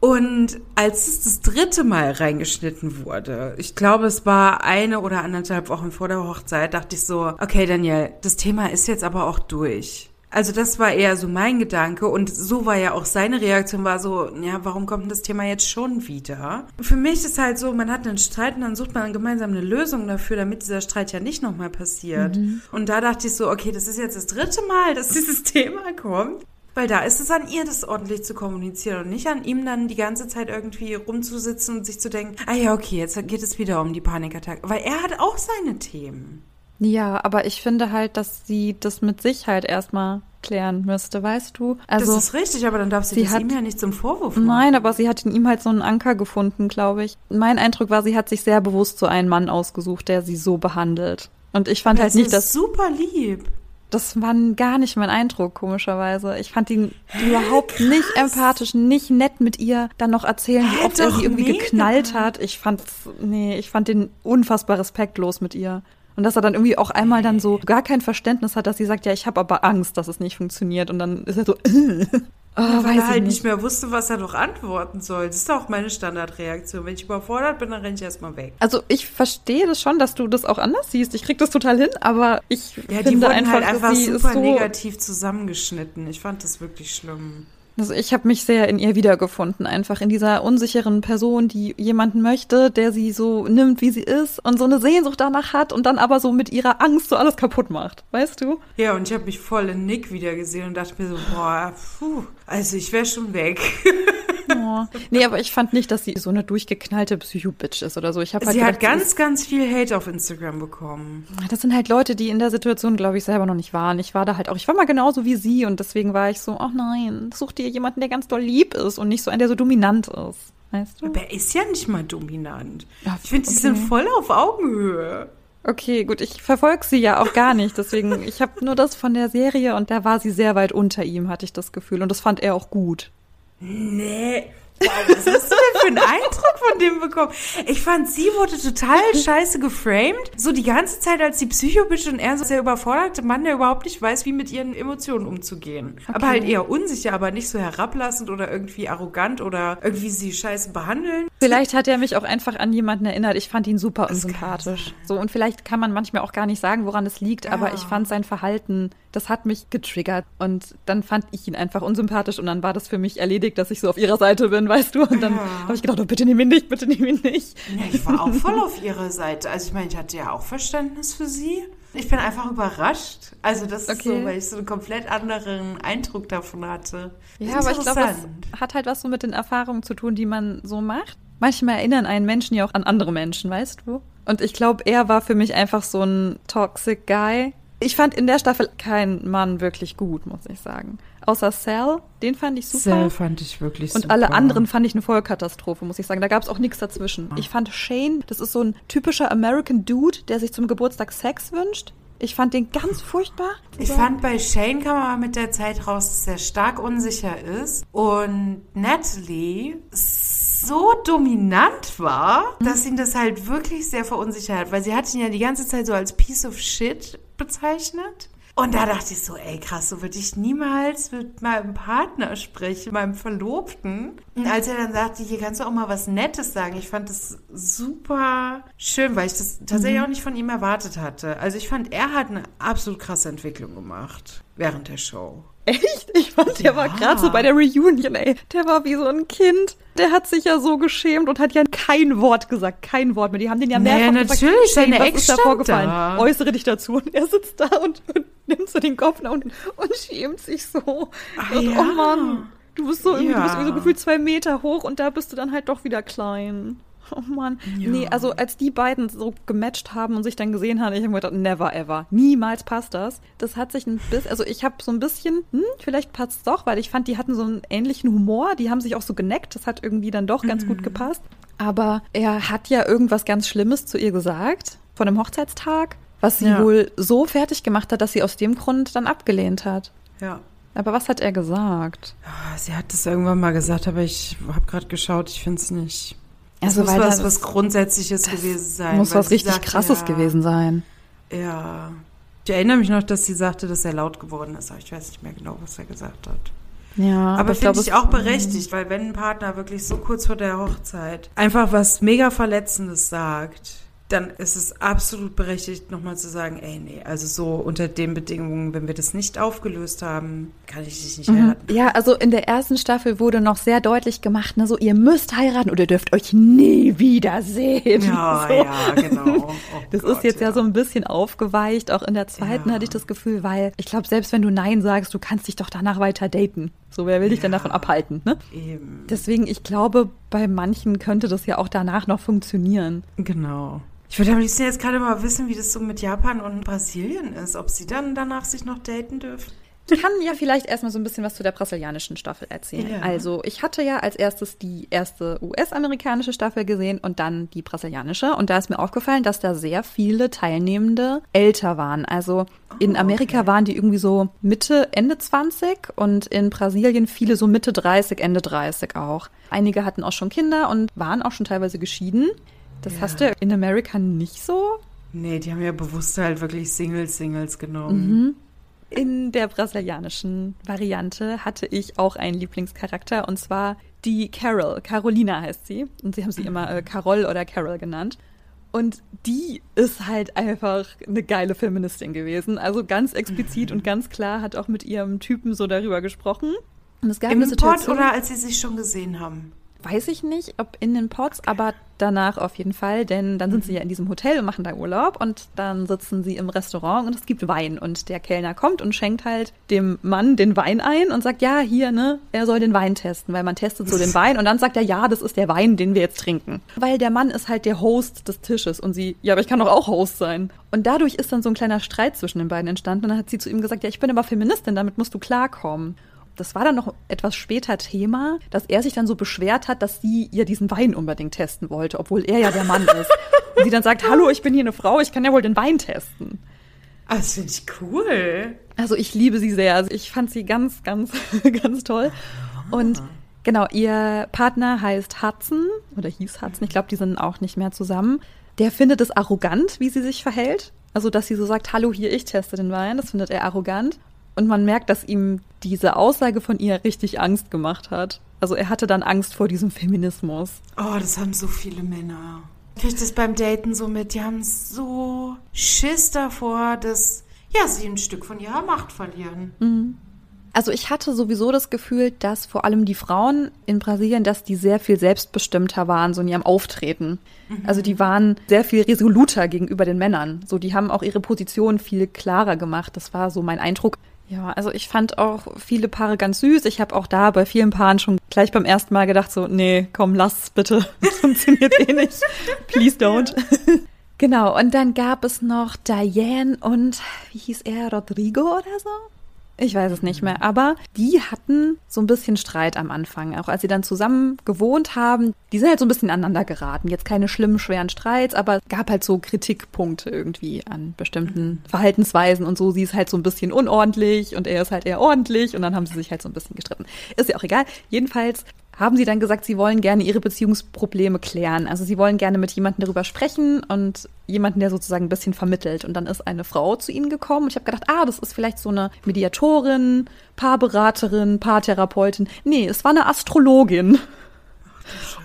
Und als es das dritte Mal reingeschnitten wurde, ich glaube, es war eine oder anderthalb Wochen vor der Hochzeit, dachte ich so, okay, Daniel, das Thema ist jetzt aber auch durch. Also das war eher so mein Gedanke und so war ja auch seine Reaktion, war so, ja, warum kommt denn das Thema jetzt schon wieder? Für mich ist halt so, man hat einen Streit und dann sucht man gemeinsam eine Lösung dafür, damit dieser Streit ja nicht nochmal passiert. Mhm. Und da dachte ich so, okay, das ist jetzt das dritte Mal, dass dieses Thema kommt. Weil da ist es an ihr, das ordentlich zu kommunizieren und nicht an ihm dann die ganze Zeit irgendwie rumzusitzen und sich zu denken, ah ja, okay, jetzt geht es wieder um die Panikattacke. Weil er hat auch seine Themen. Ja, aber ich finde halt, dass sie das mit sich halt erstmal klären müsste, weißt du? Also, das ist richtig, aber dann darf sie, sie das hat, ihm ja nicht zum Vorwurf machen. Nein, aber sie hat in ihm halt so einen Anker gefunden, glaube ich. Mein Eindruck war, sie hat sich sehr bewusst so einen Mann ausgesucht, der sie so behandelt. Und ich fand das halt nicht, dass. super lieb. Das war gar nicht mein Eindruck, komischerweise. Ich fand ihn überhaupt krass. nicht empathisch, nicht nett mit ihr dann noch erzählen, wie oft er sie irgendwie mega. geknallt hat. Ich fand, nee, ich fand den unfassbar respektlos mit ihr. Und dass er dann irgendwie auch einmal dann so gar kein Verständnis hat, dass sie sagt, ja, ich habe aber Angst, dass es nicht funktioniert. Und dann ist er so, äh. Oh, ja, weil er halt nicht. nicht. mehr wusste, was er doch antworten soll. Das ist auch meine Standardreaktion. Wenn ich überfordert bin, dann renne ich erstmal weg. Also ich verstehe das schon, dass du das auch anders siehst. Ich krieg das total hin, aber ich ja, finde die wurden einfach, halt einfach super so negativ zusammengeschnitten. Ich fand das wirklich schlimm. Also ich habe mich sehr in ihr wiedergefunden, einfach in dieser unsicheren Person, die jemanden möchte, der sie so nimmt, wie sie ist und so eine Sehnsucht danach hat und dann aber so mit ihrer Angst so alles kaputt macht, weißt du? Ja, und ich habe mich voll in Nick wiedergesehen und dachte mir so, boah, puh, also ich wäre schon weg. Oh. Nee, aber ich fand nicht, dass sie so eine durchgeknallte Psycho-Bitch ist oder so. Ich hab halt sie gedacht, hat ganz, ganz viel Hate auf Instagram bekommen. Das sind halt Leute, die in der Situation, glaube ich, selber noch nicht waren. Ich war da halt auch, ich war mal genauso wie sie und deswegen war ich so, ach nein, such dir jemanden, der ganz doll lieb ist und nicht so einen, der so dominant ist. Weißt du? Aber er ist ja nicht mal dominant. Ja, ich finde, okay. sie sind voll auf Augenhöhe. Okay, gut, ich verfolge sie ja auch gar nicht, deswegen, ich habe nur das von der Serie und da war sie sehr weit unter ihm, hatte ich das Gefühl. Und das fand er auch gut. Nee, Wow, was hast du denn für einen Eindruck von dem bekommen? Ich fand, sie wurde total scheiße geframed. So die ganze Zeit als die Psychobitch und er so der überforderte Mann, der überhaupt nicht weiß, wie mit ihren Emotionen umzugehen. Okay. Aber halt eher unsicher, aber nicht so herablassend oder irgendwie arrogant oder irgendwie sie scheiße behandeln. Vielleicht hat er mich auch einfach an jemanden erinnert. Ich fand ihn super unsympathisch. So, und vielleicht kann man manchmal auch gar nicht sagen, woran es liegt, ja. aber ich fand sein Verhalten das hat mich getriggert. Und dann fand ich ihn einfach unsympathisch und dann war das für mich erledigt, dass ich so auf ihrer Seite bin, weißt du? Und dann ja. habe ich gedacht, oh, bitte nimm ihn nicht, bitte nimm ihn nicht. Ja, ich war auch voll auf ihrer Seite. Also ich meine, ich hatte ja auch Verständnis für sie. Ich bin einfach überrascht. Also das ist okay. so, weil ich so einen komplett anderen Eindruck davon hatte. Ja, aber ich glaube, es hat halt was so mit den Erfahrungen zu tun, die man so macht. Manchmal erinnern einen Menschen ja auch an andere Menschen, weißt du? Und ich glaube, er war für mich einfach so ein toxic Guy, ich fand in der Staffel keinen Mann wirklich gut, muss ich sagen. Außer Sal, den fand ich super. Sal fand ich wirklich super. Und alle anderen fand ich eine Vollkatastrophe, muss ich sagen. Da gab es auch nichts dazwischen. Ich fand Shane, das ist so ein typischer American Dude, der sich zum Geburtstag Sex wünscht. Ich fand den ganz furchtbar. Ich fand bei Shane kam man mit der Zeit raus, dass er stark unsicher ist. Und Natalie so dominant war, dass ihn das halt wirklich sehr verunsichert hat. Weil sie hat ihn ja die ganze Zeit so als Piece of Shit bezeichnet. Und da dachte ich so, ey krass, so würde ich niemals mit meinem Partner sprechen, meinem Verlobten. Und als er dann sagte, hier kannst du auch mal was Nettes sagen, ich fand das super schön, weil ich das tatsächlich mhm. auch nicht von ihm erwartet hatte. Also ich fand, er hat eine absolut krasse Entwicklung gemacht während der Show. Echt? Ich fand, der ja. war gerade so bei der Reunion, ey. Der war wie so ein Kind. Der hat sich ja so geschämt und hat ja kein Wort gesagt. Kein Wort mehr. Die haben den ja mehrfach naja, gesagt, natürlich, seine was Ex ist da vorgefallen? Da. Äußere dich dazu. Und er sitzt da und, und nimmt so den Kopf nach unten und schämt sich so. Ach, und, ja. Oh Mann, du bist so irgendwie, ja. du bist irgendwie so gefühlt zwei Meter hoch und da bist du dann halt doch wieder klein. Oh Mann. Ja. Nee, also als die beiden so gematcht haben und sich dann gesehen haben, ich habe mir gedacht, never ever. Niemals passt das. Das hat sich ein bisschen, also ich habe so ein bisschen, hm, vielleicht passt es doch, weil ich fand, die hatten so einen ähnlichen Humor, die haben sich auch so geneckt, das hat irgendwie dann doch ganz mhm. gut gepasst. Aber er hat ja irgendwas ganz Schlimmes zu ihr gesagt, von dem Hochzeitstag, was sie ja. wohl so fertig gemacht hat, dass sie aus dem Grund dann abgelehnt hat. Ja. Aber was hat er gesagt? Sie hat es irgendwann mal gesagt, aber ich habe gerade geschaut, ich finde es nicht. Also, muss was, was Grundsätzliches gewesen sein. Muss was richtig sagte, Krasses ja, gewesen sein. Ja. Ich erinnere mich noch, dass sie sagte, dass er laut geworden ist, aber ich weiß nicht mehr genau, was er gesagt hat. Ja, aber ich finde ich auch berechtigt, weil wenn ein Partner wirklich so kurz vor der Hochzeit einfach was mega Verletzendes sagt, dann ist es absolut berechtigt, nochmal zu sagen, ey, nee, also so unter den Bedingungen, wenn wir das nicht aufgelöst haben, kann ich dich nicht Mhm. heiraten. Ja, also in der ersten Staffel wurde noch sehr deutlich gemacht, ne, so ihr müsst heiraten oder ihr dürft euch nie wiedersehen. Ja, so. ja, genau. Oh Das Gott, ist jetzt ja. so ein bisschen aufgeweicht. Auch in der zweiten Ja. hatte ich das Gefühl, weil ich glaube, selbst wenn du Nein sagst, du kannst dich doch danach weiter daten. So, wer will dich denn Ja. davon abhalten, ne? Eben. Deswegen, ich glaube, bei manchen könnte das ja auch danach noch funktionieren. Genau. Ich würde am liebsten jetzt gerade mal wissen, wie das so mit Japan und Brasilien ist. Ob sie dann danach sich noch daten dürfen. Ich kann ja vielleicht erstmal so ein bisschen was zu der brasilianischen Staffel erzählen. Ja. Also, ich hatte ja als erstes die erste US-amerikanische Staffel gesehen und dann die brasilianische. Und da ist mir aufgefallen, dass da sehr viele Teilnehmende älter waren. Also in Oh, Amerika okay. waren die irgendwie so Mitte, Ende 20 und in Brasilien viele so Mitte 30, Ende 30 auch. Einige hatten auch schon Kinder und waren auch schon teilweise geschieden. Das Ja. hast du in Amerika nicht so. Nee, die haben ja bewusst halt wirklich Singles-Singles genommen. Mhm. In der brasilianischen Variante hatte ich auch einen Lieblingscharakter und zwar die Carol. Carolina heißt sie. Und sie haben sie immer äh, Carol oder Carol genannt. Und die ist halt einfach eine geile Feministin gewesen. Also ganz explizit und ganz klar hat auch mit ihrem Typen so darüber gesprochen. Und es gab Im Situation, oder als sie sich schon gesehen haben? Weiß ich nicht, ob in den Pots, aber danach auf jeden Fall, denn dann sind sie ja in diesem Hotel und machen da Urlaub und dann sitzen sie im Restaurant und es gibt Wein und der Kellner kommt und schenkt halt dem Mann den Wein ein und sagt, ja, hier, ne, er soll den Wein testen, weil man testet so den Wein und dann sagt er, ja, das ist der Wein, den wir jetzt trinken. Weil der Mann ist halt der Host des Tisches und sie, ja, aber ich kann doch auch Host sein. Und dadurch ist dann so ein kleiner Streit zwischen den beiden entstanden und dann hat sie zu ihm gesagt, ja, ich bin aber Feministin, damit musst du klarkommen. Das war dann noch etwas später Thema, dass er sich dann so beschwert hat, dass sie ihr diesen Wein unbedingt testen wollte, obwohl er ja der Mann ist. Und sie dann sagt, hallo, ich bin hier eine Frau, ich kann ja wohl den Wein testen. Ah, das finde ich cool. Also ich liebe sie sehr. Also ich fand sie ganz, ganz, ganz toll. Und genau, ihr Partner heißt Hudson oder hieß Hudson. Ich glaube, die sind auch nicht mehr zusammen. Der findet es arrogant, wie sie sich verhält. Also, dass sie so sagt, hallo, hier, ich teste den Wein. Das findet er arrogant. Und man merkt, dass ihm diese Aussage von ihr richtig Angst gemacht hat. Also er hatte dann Angst vor diesem Feminismus. Oh, das haben so viele Männer. Kriege ich das beim Daten so mit? Die haben so Schiss davor, dass ja, sie ein Stück von ihrer Macht verlieren. Also ich hatte sowieso das Gefühl, dass vor allem die Frauen in Brasilien, dass die sehr viel selbstbestimmter waren, so in ihrem Auftreten. Also die waren sehr viel resoluter gegenüber den Männern. So, die haben auch ihre Position viel klarer gemacht. Das war so mein Eindruck. Ja, also ich fand auch viele Paare ganz süß. Ich habe auch da bei vielen Paaren schon gleich beim ersten Mal gedacht, so, nee, komm, lass bitte. Das funktioniert eh nicht. Please don't. Genau, und dann gab es noch Diane und, wie hieß er, Rodrigo oder so? Ich weiß es nicht mehr, aber die hatten so ein bisschen Streit am Anfang, auch als sie dann zusammen gewohnt haben. Die sind halt so ein bisschen aneinander geraten. Jetzt keine schlimmen, schweren Streits, aber gab halt so Kritikpunkte irgendwie an bestimmten Verhaltensweisen und so. Sie ist halt so ein bisschen unordentlich und er ist halt eher ordentlich und dann haben sie sich halt so ein bisschen gestritten. Ist ja auch egal. Jedenfalls haben sie dann gesagt, sie wollen gerne ihre Beziehungsprobleme klären. Also sie wollen gerne mit jemandem darüber sprechen und jemanden, der sozusagen ein bisschen vermittelt. Und dann ist eine Frau zu ihnen gekommen und ich habe gedacht, ah, das ist vielleicht so eine Mediatorin, Paarberaterin, Paartherapeutin. Nee, es war eine Astrologin.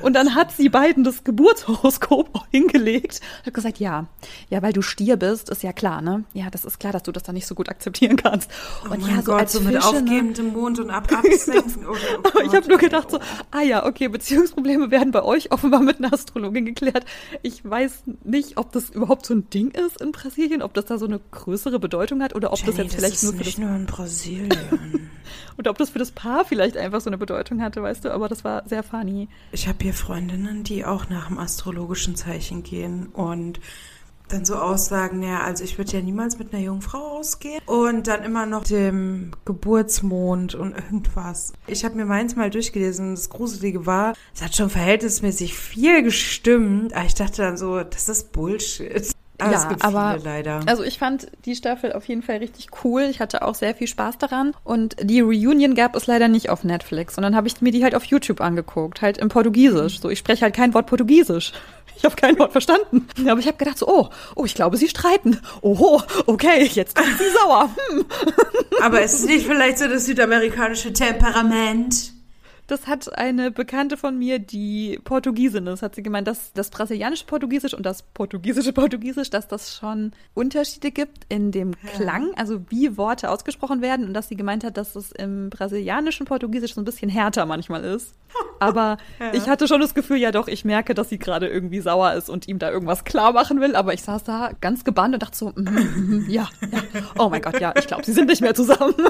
Und dann hat sie beiden das Geburtshoroskop hingelegt und hat gesagt, ja, ja, weil du Stier bist, ist ja klar, ne? Ja, das ist klar, dass du das dann nicht so gut akzeptieren kannst. Oh Und mein ja, so Gott, als so mit Fische, ne? aufgebendem Mond und ab absenken. Oh, oh Aber ich habe nur ey, gedacht so, oh. ah ja, okay, Beziehungsprobleme werden bei euch offenbar mit einer Astrologin geklärt. Ich weiß nicht, ob das überhaupt so ein Ding ist in Brasilien, ob das da so eine größere Bedeutung hat oder ob das Jenny, jetzt vielleicht ist nur für nicht das nur in Brasilien. Oder ob das für das Paar vielleicht einfach so eine Bedeutung hatte, weißt du, aber das war sehr funny. Ich habe hier Freundinnen, die auch nach dem astrologischen Zeichen gehen und dann so aussagen, ja, also ich würde ja niemals mit einer Jungfrau ausgehen und dann immer noch dem Geburtsmond und irgendwas. Ich habe mir meins mal durchgelesen und das Gruselige war, es hat schon verhältnismäßig viel gestimmt, aber ich dachte dann so, das ist Bullshit. Aber Ja, aber- leider. Also ich fand die Staffel auf jeden Fall richtig cool. Ich hatte auch sehr viel Spaß daran. Und die Reunion gab es leider nicht auf Netflix. Und dann habe ich mir die halt auf YouTube angeguckt, halt im Portugiesisch. So, ich spreche halt kein Wort Portugiesisch. Ich habe kein Wort verstanden. Aber ich habe gedacht so, oh, oh, ich glaube, sie streiten. Oho, okay, jetzt ist sie sauer. Hm. Aber ist es nicht vielleicht so das südamerikanische Temperament? Das hat eine Bekannte von mir, die Portugiesin ist, hat sie gemeint, dass das brasilianische Portugiesisch und das portugiesische Portugiesisch, dass das schon Unterschiede gibt in dem Klang, also wie Worte ausgesprochen werden und dass sie gemeint hat, dass es im brasilianischen Portugiesisch so ein bisschen härter manchmal ist. Aber ja. ich hatte schon das Gefühl, ja doch, ich merke, dass sie gerade irgendwie sauer ist und ihm da irgendwas klar machen will, aber ich saß da ganz gebannt und dachte so, mm, mm, ja, ja, oh mein Gott, ja, ich glaube, sie sind nicht mehr zusammen.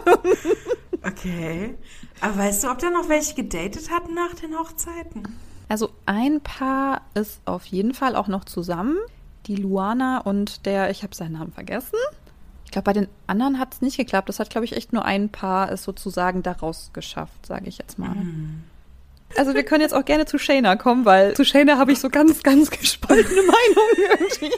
Okay. Aber weißt du, ob da noch welche gedatet hatten nach den Hochzeiten? Also ein Paar ist auf jeden Fall auch noch zusammen. Die Luana und der, ich habe seinen Namen vergessen. Ich glaube, bei den anderen hat es nicht geklappt. Das hat, glaube ich, echt nur ein Paar es sozusagen daraus geschafft, sage ich jetzt mal. Mhm. Also wir können jetzt auch gerne zu Shayna kommen, weil zu Shayna habe ich so ganz, ganz gespaltene Meinungen irgendwie.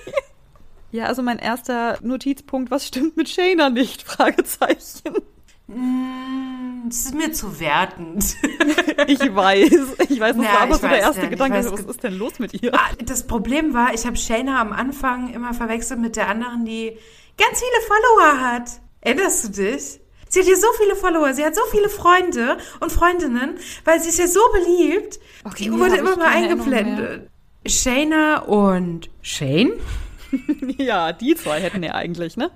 Ja, also mein erster Notizpunkt, was stimmt mit Shayna nicht? Fragezeichen. Mm, das ist mir zu wertend. ich weiß. Ich weiß, das ja, war aber so der erste denn. Gedanke. Weiß, was ist denn los mit ihr? Ah, das Problem war, ich habe Shayna am Anfang immer verwechselt mit der anderen, die ganz viele Follower hat. Erinnerst du dich? Sie hat ja so viele Follower, sie hat so viele Freunde und Freundinnen, weil sie ist ja so beliebt. Okay, die wurde immer mal eingeblendet. Shayna und Shane? ja, die zwei hätten ja eigentlich, ne?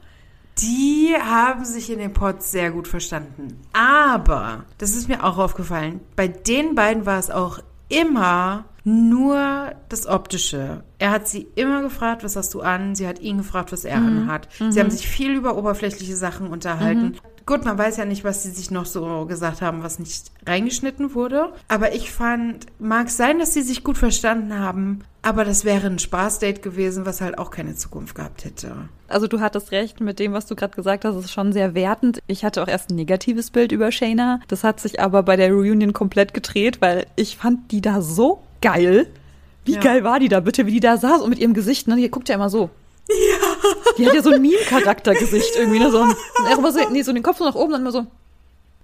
Die haben sich in den Pods sehr gut verstanden. Aber, das ist mir auch aufgefallen, bei den beiden war es auch immer nur das Optische. Er hat sie immer gefragt, was hast du an? Sie hat ihn gefragt, was er mhm. anhat. Sie mhm. haben sich viel über oberflächliche Sachen unterhalten. Mhm. Gut, man weiß ja nicht, was sie sich noch so gesagt haben, was nicht reingeschnitten wurde. Aber ich fand, mag sein, dass sie sich gut verstanden haben, aber das wäre ein Spaßdate gewesen, was halt auch keine Zukunft gehabt hätte. Also du hattest recht mit dem, was du gerade gesagt hast, ist schon sehr wertend. Ich hatte auch erst ein negatives Bild über Shayna. Das hat sich aber bei der Reunion komplett gedreht, weil ich fand die da so geil. Wie ja. geil war die da bitte, wie die da saß und mit ihrem Gesicht, ne? Die guckt ja immer so. Ja. Die hat ja so ein Meme-Charakter-Gesicht irgendwie, ne? So, ein, so, nee, so den Kopf so nach oben und immer so.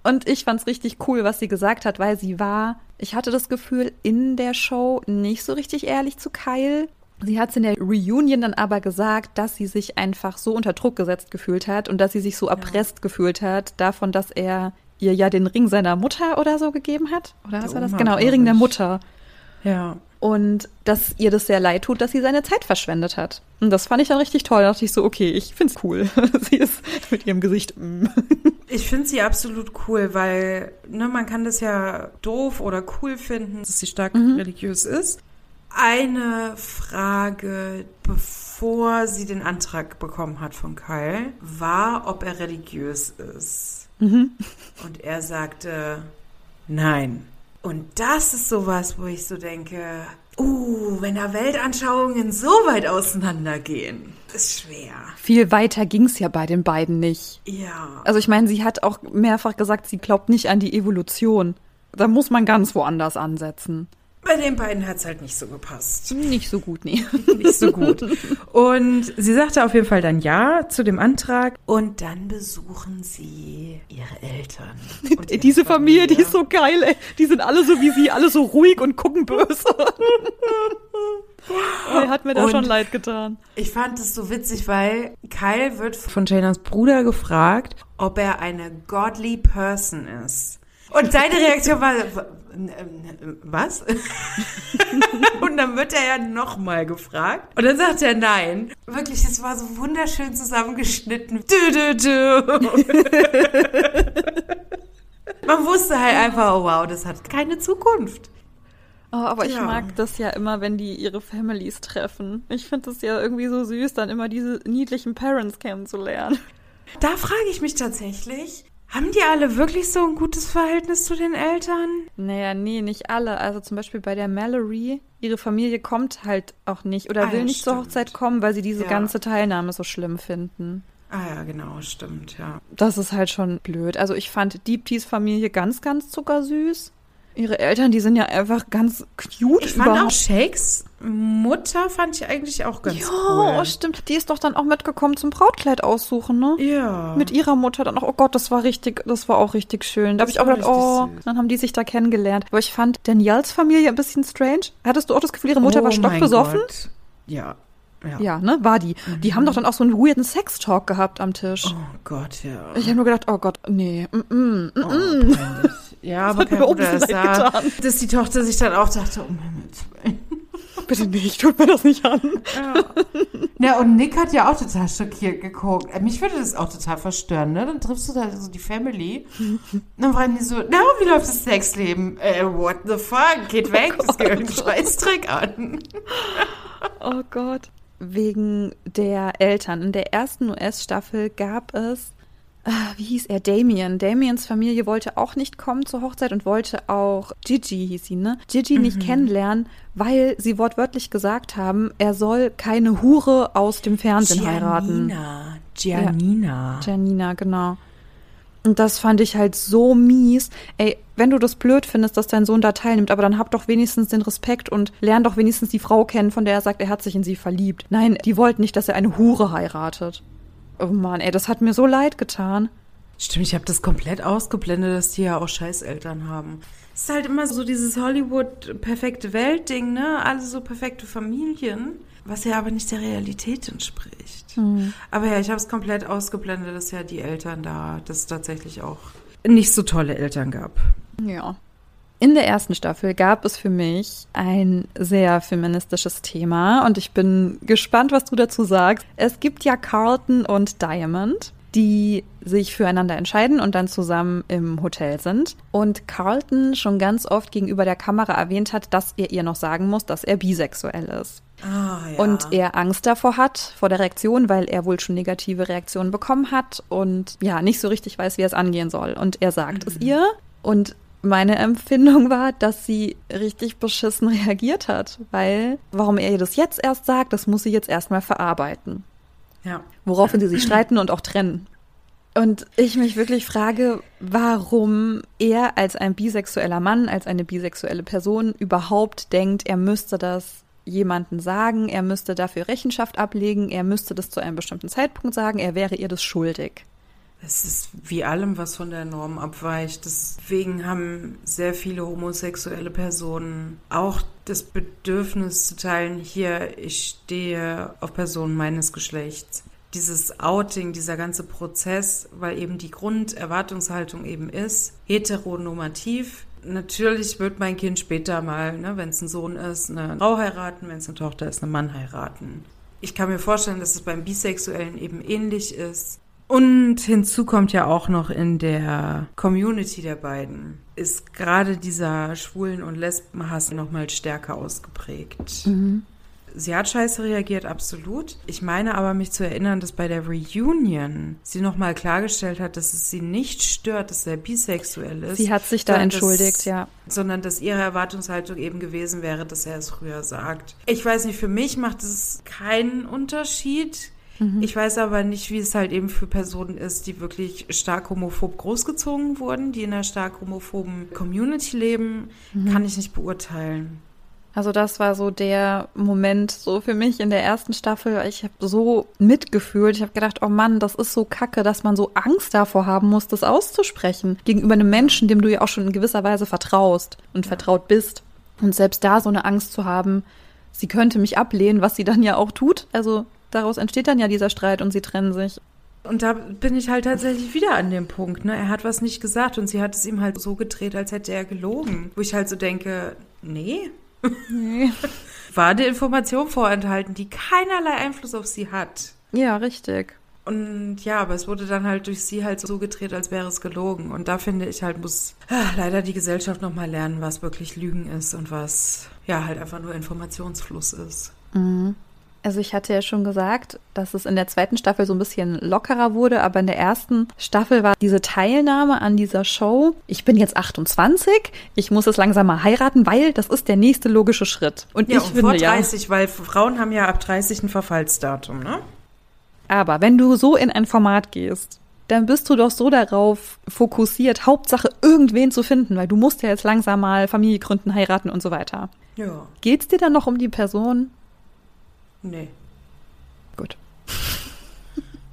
Und ich fand's richtig cool, was sie gesagt hat, weil sie war, ich hatte das Gefühl, in der Show nicht so richtig ehrlich zu Kyle. Sie hat es in der Reunion dann aber gesagt, dass sie sich einfach so unter Druck gesetzt gefühlt hat und dass sie sich so erpresst ja. gefühlt hat davon, dass er ihr ja den Ring seiner Mutter oder so gegeben hat. Oder was war das? Genau, Ring der Mutter. Ja. Und dass ihr das sehr leid tut, dass sie seine Zeit verschwendet hat. Und das fand ich dann richtig toll. Da dachte ich so, okay, ich find's cool. sie ist mit ihrem Gesicht. Mm. ich finde sie absolut cool, weil ne, man kann das ja doof oder cool finden, dass sie stark mhm. religiös ist. Eine Frage, bevor sie den Antrag bekommen hat von Kyle, war, ob er religiös ist. Mhm. Und er sagte, nein. Und das ist sowas, wo ich so denke, uh, wenn da Weltanschauungen so weit auseinandergehen, ist schwer. Viel weiter ging es ja bei den beiden nicht. Ja. Also ich meine, sie hat auch mehrfach gesagt, sie glaubt nicht an die Evolution. Da muss man ganz woanders ansetzen. Bei den beiden hat es halt nicht so gepasst. Nicht so gut, nee. Nicht so gut. Und sie sagte auf jeden Fall dann ja zu dem Antrag. Und dann besuchen sie ihre Eltern. Ihre Diese Familie, Familie, die ist so geil, ey. Die sind alle so wie sie, alle so ruhig und gucken böse. Er hat mir da und schon leid getan. Ich fand es so witzig, weil Kyle wird von Janas Bruder gefragt, ob er eine godly person ist. Und seine Reaktion war, was? und dann wird er ja nochmal gefragt. Und dann sagt er nein. Wirklich, das war so wunderschön zusammengeschnitten. Du, du, du. Man wusste halt einfach, oh wow, das hat keine Zukunft. Oh, aber ja. ich mag das ja immer, wenn die ihre Families treffen. Ich finde das ja irgendwie so süß, dann immer diese niedlichen Parents kennenzulernen. Da frage ich mich tatsächlich, haben die alle wirklich so ein gutes Verhältnis zu den Eltern? Naja, nee, nicht alle. Also zum Beispiel bei der Mallory, ihre Familie kommt halt auch nicht oder ah, will ja, nicht stimmt. zur Hochzeit kommen, weil sie diese ja. ganze Teilnahme so schlimm finden. Ah ja, genau, stimmt, ja. Das ist halt schon blöd. Also ich fand Deep Teas Familie ganz, ganz zuckersüß. Ihre Eltern, die sind ja einfach ganz cute Ich fand auch. Shakes Mutter fand ich eigentlich auch ganz Ja, cool. oh, stimmt. Die ist doch dann auch mitgekommen zum Brautkleid aussuchen, ne? Ja. Mit ihrer Mutter dann auch. Oh Gott, das war richtig, das war auch richtig schön. Da habe ich auch gedacht, oh, süß. dann haben die sich da kennengelernt. Aber ich fand Daniels Familie ein bisschen strange. Hattest du auch das Gefühl, ihre Mutter oh war stockbesoffen? Gott. Ja. Ja. Ja, ne, war die. Die haben doch dann auch so einen weirden Sex-Talk gehabt am Tisch. Oh Gott, ja. Ich habe nur gedacht, oh Gott, nee, mm, mm, mm, Oh. Ja, aber hat mir leid da. getan. Dass die Tochter sich dann auch dachte, um Himmels Willen. bitte nicht, tut mir das nicht an. Ja, und Nick hat ja auch total schockiert geguckt. Äh, Mich würde das auch total verstören, ne? Dann triffst du da so die Family. Und dann waren die so, na, wie läuft das Sexleben? Äh, what the fuck? Geht weg, das geht einen Scheißdreck an. Oh Gott. Wegen der Eltern. In der ersten US-Staffel gab es, wie hieß er, Damien. Damiens Familie wollte auch nicht kommen zur Hochzeit und wollte auch Gigi, hieß sie, ne? Gigi nicht kennenlernen, weil sie wortwörtlich gesagt haben, er soll keine Hure aus dem Fernsehen heiraten. Giannina. Giannina. Janina, genau. Und das fand ich halt so mies. Ey, wenn du das blöd findest, dass dein Sohn da teilnimmt, aber dann hab doch wenigstens den Respekt und lern doch wenigstens die Frau kennen, von der er sagt, er hat sich in sie verliebt. Nein, die wollten nicht, dass er eine Hure heiratet. Oh Mann, ey, das hat mir so leid getan. Stimmt, ich habe das komplett ausgeblendet, dass die ja auch Scheißeltern haben. Es ist halt immer so dieses Hollywood-perfekte Welt-Ding, ne? Alle so perfekte Familien, was ja aber nicht der Realität entspricht. Aber ja, ich habe es komplett ausgeblendet, dass ja die Eltern da, dass es tatsächlich auch nicht so tolle Eltern gab. Ja. In der ersten Staffel gab es für mich ein sehr feministisches Thema und ich bin gespannt, was du dazu sagst. Es gibt ja Carlton und Diamond, die sich füreinander entscheiden und dann zusammen im Hotel sind. Und Carlton schon ganz oft gegenüber der Kamera erwähnt hat, dass er ihr noch sagen muss, dass er bisexuell ist. Ah, ja. Und er Angst davor hat, vor der Reaktion, weil er wohl schon negative Reaktionen bekommen hat und ja, nicht so richtig weiß, wie er es angehen soll. Und er sagt es ihr. Und meine Empfindung war, dass sie richtig beschissen reagiert hat, weil warum er ihr das jetzt erst sagt, das muss sie jetzt erstmal verarbeiten. ja. Woraufhin sie sich streiten und auch trennen. Und ich mich wirklich frage, warum er als ein bisexueller Mann, als eine bisexuelle Person überhaupt denkt, er müsste das jemanden sagen, er müsste dafür Rechenschaft ablegen, er müsste das zu einem bestimmten Zeitpunkt sagen, er wäre ihr das schuldig. Es ist wie allem, was von der Norm abweicht. Deswegen haben sehr viele homosexuelle Personen auch das Bedürfnis zu teilen, hier, ich stehe auf Personen meines Geschlechts. Dieses Outing, dieser ganze Prozess, weil eben die Grunderwartungshaltung eben ist, heteronormativ. Natürlich wird mein Kind später mal, ne, wenn es ein Sohn ist, eine Frau heiraten, wenn es eine Tochter ist, einen Mann heiraten. Ich kann mir vorstellen, dass es beim Bisexuellen eben ähnlich ist. Und hinzu kommt ja auch noch in der Community der beiden, ist gerade dieser Schwulen- und Lesbenhass nochmal stärker ausgeprägt. Sie hat scheiße reagiert, absolut. Ich meine aber, mich zu erinnern, dass bei der Reunion sie nochmal klargestellt hat, dass es sie nicht stört, dass er bisexuell ist. Sie hat sich da entschuldigt, dass, ja. Sondern dass ihre Erwartungshaltung eben gewesen wäre, dass er es früher sagt. Ich weiß nicht, für mich macht es keinen Unterschied. Ich weiß aber nicht, wie es halt eben für Personen ist, die wirklich stark homophob großgezogen wurden, die in einer stark homophoben Community leben. Kann ich nicht beurteilen. Also das war so der Moment so für mich in der ersten Staffel. Ich habe so mitgefühlt. Ich habe gedacht, oh Mann, das ist so kacke, dass man so Angst davor haben muss, das auszusprechen. Gegenüber einem Menschen, dem du ja auch schon in gewisser Weise vertraust und vertraut bist. Und selbst da so eine Angst zu haben, sie könnte mich ablehnen, was sie dann ja auch tut. Also daraus entsteht dann ja dieser Streit und sie trennen sich. Und da bin ich halt tatsächlich wieder an dem Punkt, ne? Er hat was nicht gesagt und sie hat es ihm halt so gedreht, als hätte er gelogen. Wo ich halt so denke, nee. Nee. War eine Information vorenthalten, die keinerlei Einfluss auf sie hat. Ja, richtig. Und ja, aber es wurde dann halt durch sie halt so gedreht, als wäre es gelogen. Und da finde ich halt, muss ah, leider die Gesellschaft nochmal lernen, was wirklich Lügen ist und was ja halt einfach nur Informationsfluss ist. Also ich hatte ja schon gesagt, dass es in der zweiten Staffel so ein bisschen lockerer wurde, aber in der ersten Staffel war diese Teilnahme an dieser Show, ich bin jetzt 28, ich muss es langsam mal heiraten, weil das ist der nächste logische Schritt. Und Ja, ich und finde vor ja, 30, weil Frauen haben ja ab 30 ein Verfallsdatum, ne? aber wenn du so in ein Format gehst dann bist du doch so darauf fokussiert, Hauptsache irgendwen zu finden, weil du musst ja jetzt langsam mal Familie gründen, heiraten und so weiter. Ja. Geht's dir dann noch um die Person? Nee. Gut.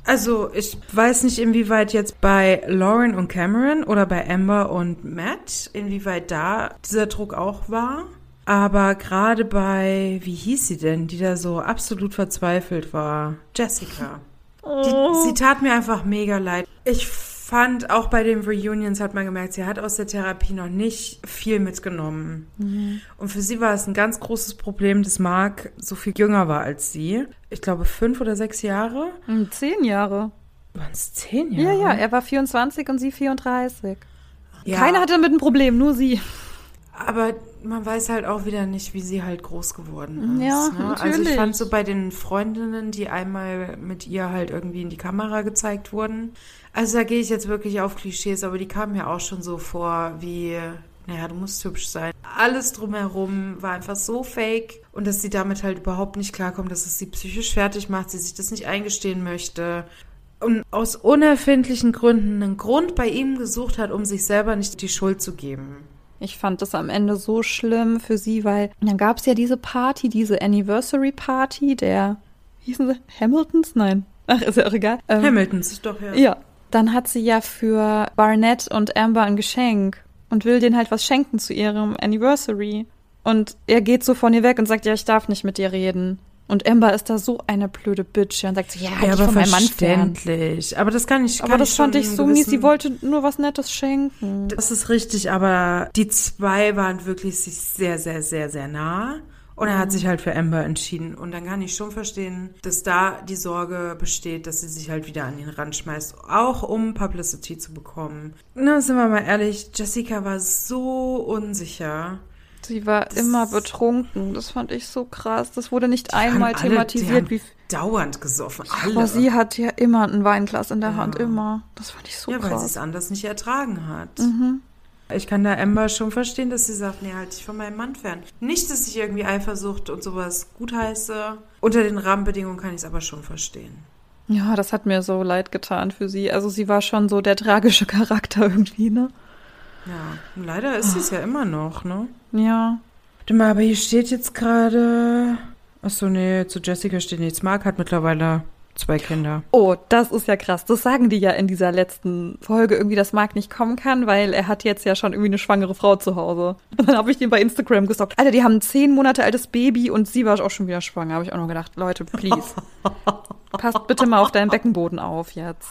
Also, ich weiß nicht, inwieweit jetzt bei Lauren und Cameron oder bei Amber und Matt, inwieweit da dieser Druck auch war. Aber gerade bei, wie hieß sie denn, die da so absolut verzweifelt war? Jessica. Die, sie tat mir einfach mega leid. Ich fand, auch bei den Reunions hat man gemerkt, sie hat aus der Therapie noch nicht viel mitgenommen. Und für sie war es ein ganz großes Problem, dass Mark so viel jünger war als sie. Ich glaube, fünf oder sechs Jahre. Hm, Zehn Jahre. Waren es zehn Ja, Jahre? ja, er war 24 und sie 34. Ja, Keiner hatte damit ein Problem, nur sie. Aber man weiß halt auch wieder nicht, wie sie halt groß geworden ist. Ja, ne? Also ich natürlich. fand so bei den Freundinnen, die einmal mit ihr halt irgendwie in die Kamera gezeigt wurden. Also da gehe ich jetzt wirklich auf Klischees, aber die kamen mir auch schon so vor wie, naja, du musst hübsch sein. Alles drumherum war einfach so fake und dass sie damit halt überhaupt nicht klarkommt, dass es sie psychisch fertig macht, sie sich das nicht eingestehen möchte. Und aus unerfindlichen Gründen einen Grund bei ihm gesucht hat, um sich selber nicht die Schuld zu geben. Ich fand das am Ende so schlimm für sie, weil dann gab es ja diese Party, diese Anniversary Party der, wie hießen sie, Hamiltons? Nein. Ach, ist ja auch egal. Ähm, Hamiltons, doch, ja. Ja. Dann hat sie ja für Barnett und Amber ein Geschenk und will denen halt was schenken zu ihrem Anniversary. Und er geht so von ihr weg und sagt, ja, ich darf nicht mit dir reden. Und Amber ist da so eine blöde Bitch und sagt so, ja, Ja, aber von meinem Mann fern. verständlich. Aber das kann ich kann Aber das ich fand ich so gewissen- mies. Sie wollte nur was Nettes schenken. Das ist richtig, aber die zwei waren wirklich sich sehr, sehr, sehr, sehr nah. Und er hat sich halt für Amber entschieden. Und dann kann ich schon verstehen, dass da die Sorge besteht, dass sie sich halt wieder an ihn ranschmeißt. Auch um Publicity zu bekommen. Na, sind wir mal ehrlich, Jessica war so unsicher. Sie war Das- immer betrunken. Das fand ich so krass. Das wurde nicht einmal alle- thematisiert, wie. Dauernd gesoffen. Alle. Aber sie hat ja immer ein Weinglas in der Ja. Hand, immer. Das fand ich so ja, weil sie krass. es anders nicht ertragen hat. Mhm. Ich kann da Amber schon verstehen, dass sie sagt, nee, halt dich von meinem Mann fern. Nicht, dass ich irgendwie Eifersucht und sowas gutheiße. Unter den Rahmenbedingungen kann ich es aber schon verstehen. Ja, das hat mir so leid getan für sie. Also sie war schon so der tragische Charakter irgendwie, ne? Ja, leider ist sie es ja immer noch, ne? Ja. Warte mal, aber hier steht jetzt gerade... Achso, nee, zu Jessica steht nichts. Mark hat mittlerweile zwei Kinder. Oh, das ist ja krass. Das sagen die ja in dieser letzten Folge irgendwie, dass Marc nicht kommen kann, weil er hat jetzt ja schon irgendwie eine schwangere Frau zu Hause. Und dann habe ich den bei Instagram gestalkt. Alter, die haben ein zehn Monate altes Baby und sie war auch schon wieder schwanger. Habe ich auch noch gedacht, Leute, please. Passt bitte mal auf deinen Beckenboden auf jetzt.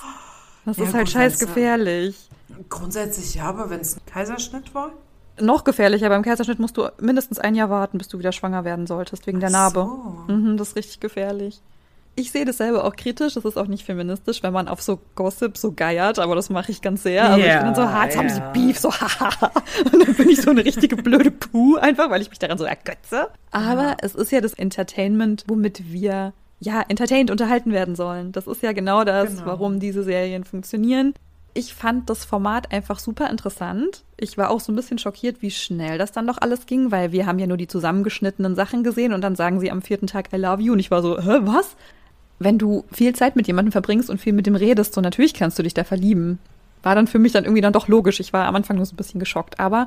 Das Ja, ist halt scheiß gefährlich. Grundsätzlich ja, aber wenn es ein Kaiserschnitt war? Noch gefährlicher, beim Kaiserschnitt musst du mindestens ein Jahr warten, bis du wieder schwanger werden solltest, wegen der Ach Narbe. so. Mhm, das ist richtig gefährlich. Ich sehe das selber auch kritisch, das ist auch nicht feministisch, wenn man auf so Gossip so geiert, aber das mache ich ganz sehr. Also ich Ja, bin dann so, ha, jetzt haben sie ja. Beef, so haha. Und dann bin ich so eine richtige blöde Puh, einfach, weil ich mich daran so ergötze. Aber es ist ja das Entertainment, womit wir ja entertained unterhalten werden sollen. Das ist ja genau das, Genau. warum diese Serien funktionieren. Ich fand das Format einfach super interessant. Ich war auch so ein bisschen schockiert, wie schnell das dann doch alles ging, weil wir haben ja nur die zusammengeschnittenen Sachen gesehen und dann sagen sie am vierten Tag I love you und ich war so, hä, was? Wenn du viel Zeit mit jemandem verbringst und viel mit dem redest, so natürlich kannst du dich da verlieben. War dann für mich dann irgendwie dann doch logisch. Ich war am Anfang nur so ein bisschen geschockt, aber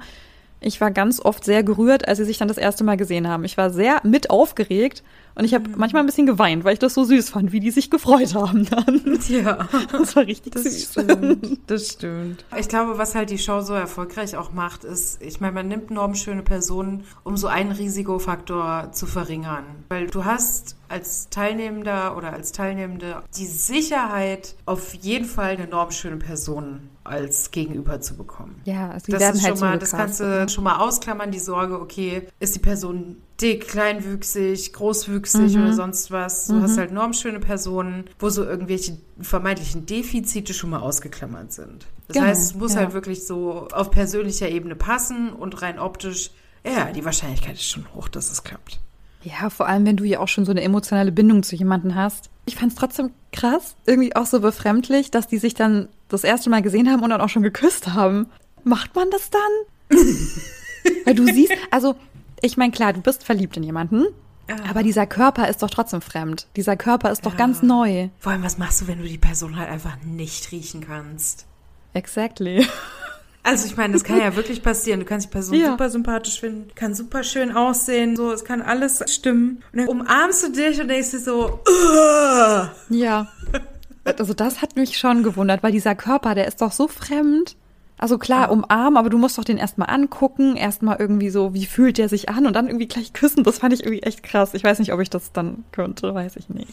ich war ganz oft sehr gerührt, als sie sich dann das erste Mal gesehen haben. Ich war sehr mit aufgeregt und ich habe manchmal ein bisschen geweint, weil ich das so süß fand, wie die sich gefreut haben dann. Ja. Das war richtig Das süß. stimmt, das stimmt. Ich glaube, was halt die Show so erfolgreich auch macht, ist, ich meine, man nimmt normschöne Personen, um so einen Risikofaktor zu verringern. Weil du hast als Teilnehmender oder als Teilnehmende die Sicherheit, auf jeden Fall eine normschöne Person als Gegenüber zu bekommen. Ja, also Das werden ist halt schon mal, das kannst du ne? schon mal ausklammern, die Sorge, okay, ist die Person dick, kleinwüchsig, großwüchsig Mhm. oder sonst was. Du Mhm. hast halt normschöne Personen, wo so irgendwelche vermeintlichen Defizite schon mal ausgeklammert sind. Das Genau, heißt, es muss ja. halt wirklich so auf persönlicher Ebene passen und rein optisch, ja, die Wahrscheinlichkeit ist schon hoch, dass es klappt. Ja, vor allem, wenn du ja auch schon so eine emotionale Bindung zu jemandem hast. Ich fand's trotzdem krass, irgendwie auch so befremdlich, dass die sich dann das erste Mal gesehen haben und dann auch schon geküsst haben. Macht man das dann? Weil du siehst, also, ich meine, klar, du bist verliebt in jemanden Aber dieser Körper ist doch trotzdem fremd. Dieser Körper ist doch ganz neu. Vor allem, was machst du, wenn du die Person halt einfach nicht riechen kannst? Exactly. Also ich meine, das kann ja wirklich passieren. Du kannst die Person Ja. super sympathisch finden, kann super schön aussehen, so, es kann alles stimmen. Und dann umarmst du dich und denkst dir so, "Ugh." Ja. Also das hat mich schon gewundert, weil dieser Körper, der ist doch so fremd. Also klar, umarmen, aber du musst doch den erstmal angucken, erstmal irgendwie so, wie fühlt der sich an und dann irgendwie gleich küssen. Das fand ich irgendwie echt krass. Ich weiß nicht, ob ich das dann könnte, weiß ich nicht.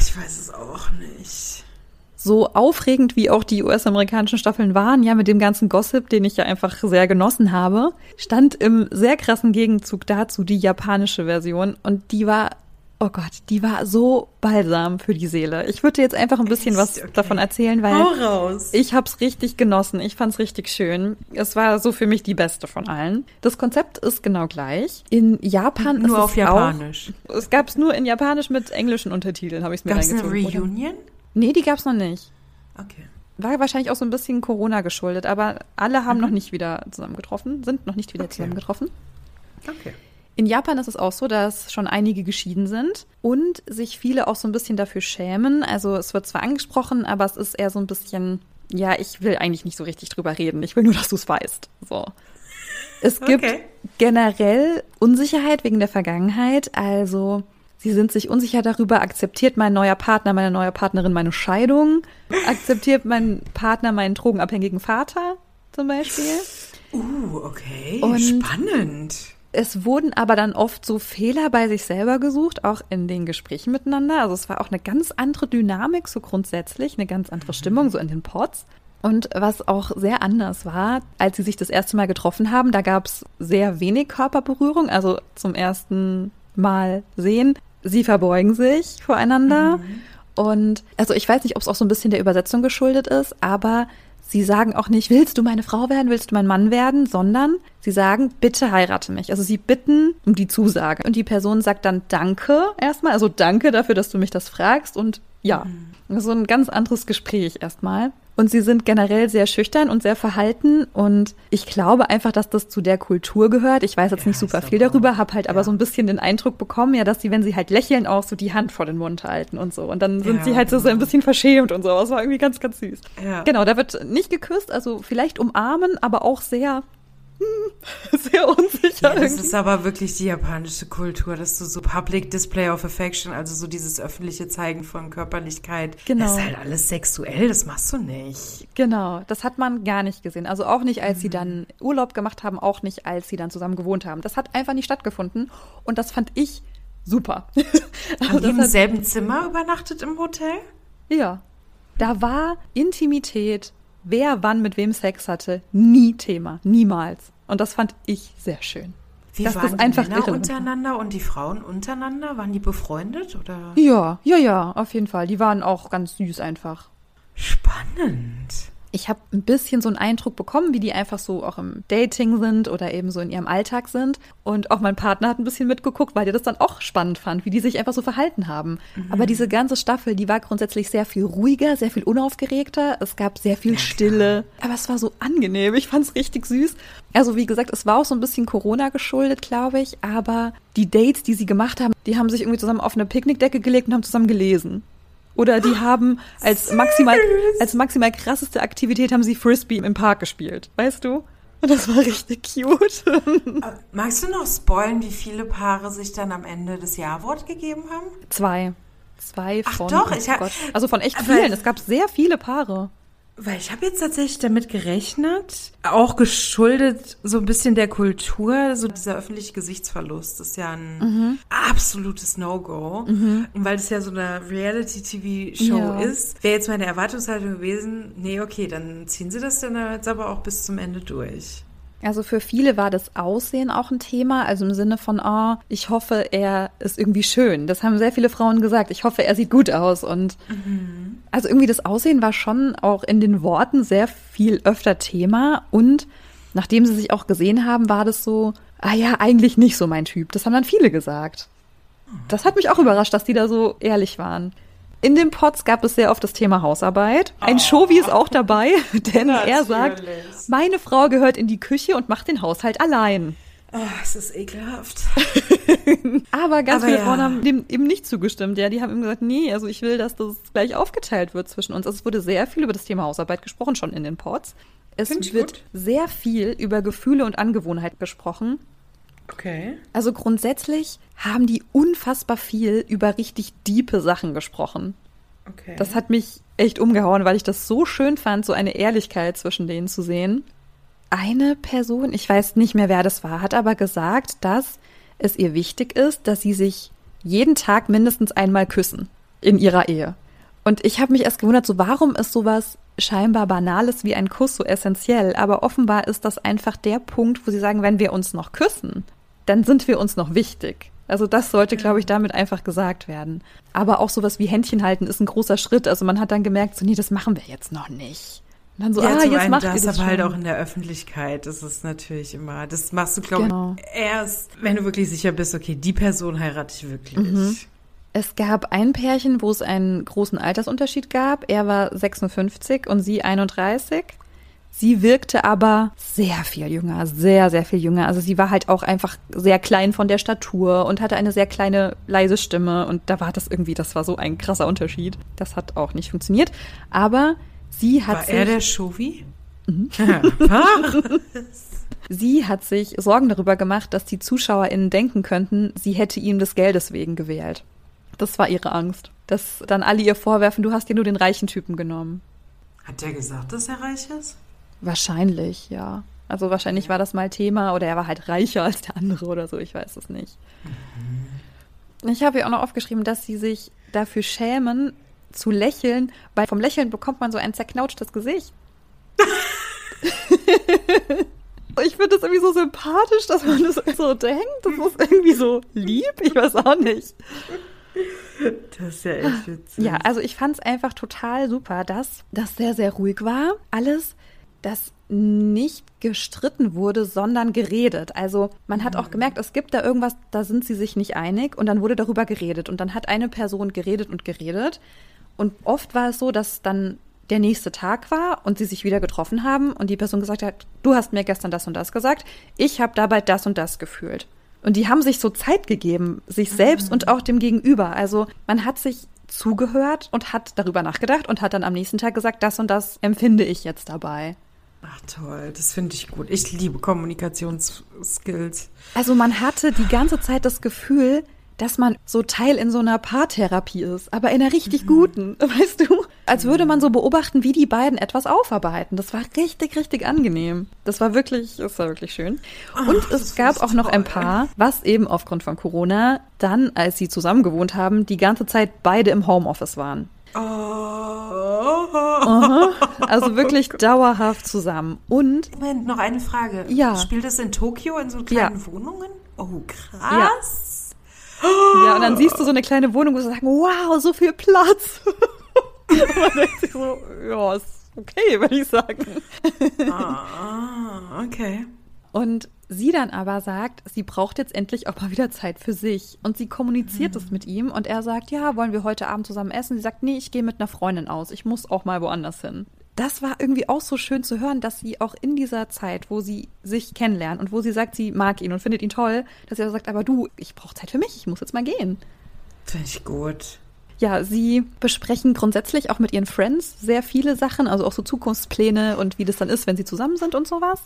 ich weiß es auch nicht. So aufregend wie auch die US-amerikanischen Staffeln waren, ja, mit dem ganzen Gossip, den ich ja einfach sehr genossen habe, stand im sehr krassen Gegenzug dazu die japanische Version und die war, oh Gott, die war so balsam für die Seele. Ich würde jetzt einfach ein bisschen was Okay. davon erzählen, weil ich hab's richtig genossen. Ich fand's richtig schön. Es war so für mich die beste von allen. Das Konzept ist genau gleich. In Japan ist Nur es auf Japanisch. Auch, es gab's nur in Japanisch mit englischen Untertiteln, habe ich mir Gab es eine reingezogen. oder? Nee, die gab's noch nicht. Okay. War wahrscheinlich auch so ein bisschen Corona geschuldet, aber alle haben noch nicht wieder zusammengetroffen, sind noch nicht wieder Okay. zusammengetroffen. Okay. In Japan ist es auch so, dass schon einige geschieden sind und sich viele auch so ein bisschen dafür schämen. Also es wird zwar angesprochen, aber es ist eher so ein bisschen, ja, ich will eigentlich nicht so richtig drüber reden. Ich will nur, dass du es weißt. So. Es gibt Okay. generell Unsicherheit wegen der Vergangenheit. Also sie sind sich unsicher darüber, akzeptiert mein neuer Partner, meine neue Partnerin meine Scheidung? Akzeptiert mein Partner meinen drogenabhängigen Vater zum Beispiel? Uh, okay. Und- Spannend. Es wurden aber dann oft so Fehler bei sich selber gesucht, auch in den Gesprächen miteinander. Also es war auch eine ganz andere Dynamik, so grundsätzlich, eine ganz andere Stimmung, so in den Pods. Und was auch sehr anders war, als sie sich das erste Mal getroffen haben, da gab es sehr wenig Körperberührung, also zum ersten Mal sehen. Sie verbeugen sich voreinander. Und also ich weiß nicht, ob es auch so ein bisschen der Übersetzung geschuldet ist, aber sie sagen auch nicht, willst du meine Frau werden, willst du mein Mann werden, sondern sie sagen, bitte heirate mich. Also sie bitten um die Zusage. Und die Person sagt dann Danke erstmal, also danke dafür, dass du mich das fragst und ja. So ein ganz anderes Gespräch erstmal. Und sie sind generell sehr schüchtern und sehr verhalten. Und ich glaube einfach, dass das zu der Kultur gehört. Ich weiß jetzt Ja, nicht super viel aber- darüber, habe halt aber ja. so ein bisschen den Eindruck bekommen, ja, dass sie, wenn sie halt lächeln, auch so die Hand vor den Mund halten und so. Und dann sind Ja, sie halt so, so ein bisschen verschämt und so. Das war irgendwie ganz, ganz süß. Ja. Genau, da wird nicht geküsst, also vielleicht umarmen, aber auch sehr, sehr unsicher Ja, das irgendwie. ist aber wirklich die japanische Kultur, dass du so Public Display of Affection, also so dieses öffentliche Zeigen von Körperlichkeit, Genau. das ist halt alles sexuell, das machst du nicht. Genau, das hat man gar nicht gesehen. Also auch nicht, als sie dann Urlaub gemacht haben, auch nicht, als sie dann zusammen gewohnt haben. Das hat einfach nicht stattgefunden und das fand ich super. Also Haben die das im selben Zimmer übernachtet im Hotel? Ja. Da war Intimität, wer wann mit wem Sex hatte, nie Thema. Niemals. Und das fand ich sehr schön. Wie Dass waren das einfach die Männer irre. untereinander und die Frauen untereinander? Waren die befreundet oder? Ja, ja, ja, auf jeden Fall. Die waren auch ganz süß einfach. Spannend. Ich habe ein bisschen so einen Eindruck bekommen, wie die einfach so auch im Dating sind oder eben so in ihrem Alltag sind. Und auch mein Partner hat ein bisschen mitgeguckt, weil der das dann auch spannend fand, wie die sich einfach so verhalten haben. Aber diese ganze Staffel, die war grundsätzlich sehr viel ruhiger, sehr viel unaufgeregter. Es gab sehr viel Stille. Aber es war so angenehm. Ich fand es richtig süß. Also wie gesagt, es war auch so ein bisschen Corona geschuldet, glaube ich. Aber die Dates, die sie gemacht haben, die haben sich irgendwie zusammen auf eine Picknickdecke gelegt und haben zusammen gelesen. Oder die haben als maximal, als maximal krasseste Aktivität haben sie Frisbee im Park gespielt. Weißt du? Und das war richtig cute. Magst du noch spoilen, wie viele Paare sich dann am Ende das Ja-Wort gegeben haben? Zwei. Zwei Ach von. doch, oh ich hab- Gott. Also von echt vielen. Es gab sehr viele Paare. Weil ich habe jetzt tatsächlich damit gerechnet, auch geschuldet so ein bisschen der Kultur, so dieser öffentliche Gesichtsverlust ist ja ein Mhm. absolutes No-Go. Und weil es ja so eine Reality-TV-Show Ja. ist, wäre jetzt meine Erwartungshaltung gewesen, nee, okay, dann ziehen sie das dann jetzt aber auch bis zum Ende durch. Also für viele war das Aussehen auch ein Thema, also im Sinne von, oh, ich hoffe, er ist irgendwie schön. Das haben sehr viele Frauen gesagt. Ich hoffe, er sieht gut aus. Und also irgendwie das Aussehen war schon auch in den Worten sehr viel öfter Thema. Und nachdem sie sich auch gesehen haben, war das so, ah ja, eigentlich nicht so mein Typ. Das haben dann viele gesagt. Das hat mich auch überrascht, dass die da so ehrlich waren. In den Pots gab es sehr oft das Thema Hausarbeit. Ein Shovi ist auch dabei, denn er sagt, Natürlich. meine Frau gehört in die Küche und macht den Haushalt allein. Oh, es ist ekelhaft. Aber ganz Aber viele ja. Frauen haben dem eben nicht zugestimmt. Ja, die haben eben gesagt, nee, also ich will, dass das gleich aufgeteilt wird zwischen uns. Also es wurde sehr viel über das Thema Hausarbeit gesprochen, schon in den Pods. Es wird gut. sehr viel über Gefühle und Angewohnheit gesprochen. Okay. Also grundsätzlich haben die unfassbar viel über richtig diepe Sachen gesprochen. Okay. Das hat mich echt umgehauen, weil ich das so schön fand, so eine Ehrlichkeit zwischen denen zu sehen. Eine Person, ich weiß nicht mehr, wer das war, hat aber gesagt, dass es ihr wichtig ist, dass sie sich jeden Tag mindestens einmal küssen in ihrer Ehe. Und ich habe mich erst gewundert, so warum ist sowas scheinbar Banales wie ein Kuss so essentiell? Aber offenbar ist das einfach der Punkt, wo sie sagen, wenn wir uns noch küssen, dann sind wir uns noch wichtig. Also das sollte, glaube ich, damit einfach gesagt werden. Aber auch sowas wie Händchen halten ist ein großer Schritt. Also man hat dann gemerkt, so nee, das machen wir jetzt noch nicht. Und dann so, ja, ah, zum jetzt einen macht das, das aber halt auch in der Öffentlichkeit. Das ist natürlich immer, das machst du, glaube Genau. ich, erst, wenn du wirklich sicher bist, okay, die Person heirate ich wirklich. Mhm. Es gab ein Pärchen, wo es einen großen Altersunterschied gab. Er war 56 und sie 31. Sie wirkte aber sehr viel jünger, sehr, sehr viel jünger. Also sie war halt auch einfach sehr klein von der Statur und hatte eine sehr kleine, leise Stimme. Und da war das irgendwie, das war so ein krasser Unterschied. Das hat auch nicht funktioniert. Aber sie hat War sich. er der Shovi? Mhm. Ja, Sie hat sich Sorgen darüber gemacht, dass die ZuschauerInnen denken könnten, sie hätte ihn des Geldes wegen gewählt. Das war ihre Angst. Dass dann alle ihr vorwerfen, du hast dir nur den reichen Typen genommen. Hat der gesagt, dass er reich ist? Wahrscheinlich, ja. Also wahrscheinlich war das mal Thema oder er war halt reicher als der andere oder so, ich weiß es nicht. Ich habe ihr auch noch aufgeschrieben, dass sie sich dafür schämen, zu lächeln, weil vom Lächeln bekommt man so ein zerknautschtes Gesicht. ich finde das irgendwie so sympathisch, dass man das so denkt. Das ist irgendwie so lieb, ich weiß auch nicht. Das ist ja echt witzig. Ja, also ich fand es einfach total super, dass das sehr, sehr ruhig war. Alles, dass nicht gestritten wurde, sondern geredet. Also man hat auch gemerkt, es gibt da irgendwas, da sind sie sich nicht einig und dann wurde darüber geredet. Und dann hat eine Person geredet und geredet. Und oft war es so, dass dann der nächste Tag war und sie sich wieder getroffen haben und die Person gesagt hat, du hast mir gestern das und das gesagt, ich habe dabei das und das gefühlt. Und die haben sich so Zeit gegeben, sich selbst und auch dem Gegenüber. Also man hat sich zugehört und hat darüber nachgedacht und hat dann am nächsten Tag gesagt, das und das empfinde ich jetzt dabei. Ach toll, das finde ich gut. Ich liebe Kommunikationsskills. Also man hatte die ganze Zeit das Gefühl, dass man so Teil in so einer Paartherapie ist, aber in einer richtig guten, weißt du? Als würde man so beobachten, wie die beiden etwas aufarbeiten. Das war richtig, richtig angenehm. Das war wirklich, das war wirklich schön. Und Ach, es gab auch noch ein toll. Paar, was eben aufgrund von Corona dann, als sie zusammen gewohnt haben, die ganze Zeit beide im Homeoffice waren. Oh. Also wirklich dauerhaft zusammen. Und Moment, noch eine Frage. Ja. Spielt es in Tokio in so kleinen Wohnungen? Oh, krass. Ja, und dann siehst du so eine kleine Wohnung, wo sie sagen, wow, so viel Platz. und man denkt sich so, ja, ist okay, würde ich sagen. Ah, okay. Und sie dann aber sagt, sie braucht jetzt endlich auch mal wieder Zeit für sich. Und sie kommuniziert es mit ihm und er sagt, ja, wollen wir heute Abend zusammen essen? Sie sagt, nee, ich gehe mit einer Freundin aus. Ich muss auch mal woanders hin. Das war irgendwie auch so schön zu hören, dass sie auch in dieser Zeit, wo sie sich kennenlernen und wo sie sagt, sie mag ihn und findet ihn toll, dass sie auch sagt, aber du, ich brauche Zeit für mich, ich muss jetzt mal gehen. Finde ich gut. Ja, sie besprechen grundsätzlich auch mit ihren Friends sehr viele Sachen, also auch so Zukunftspläne und wie das dann ist, wenn sie zusammen sind und sowas.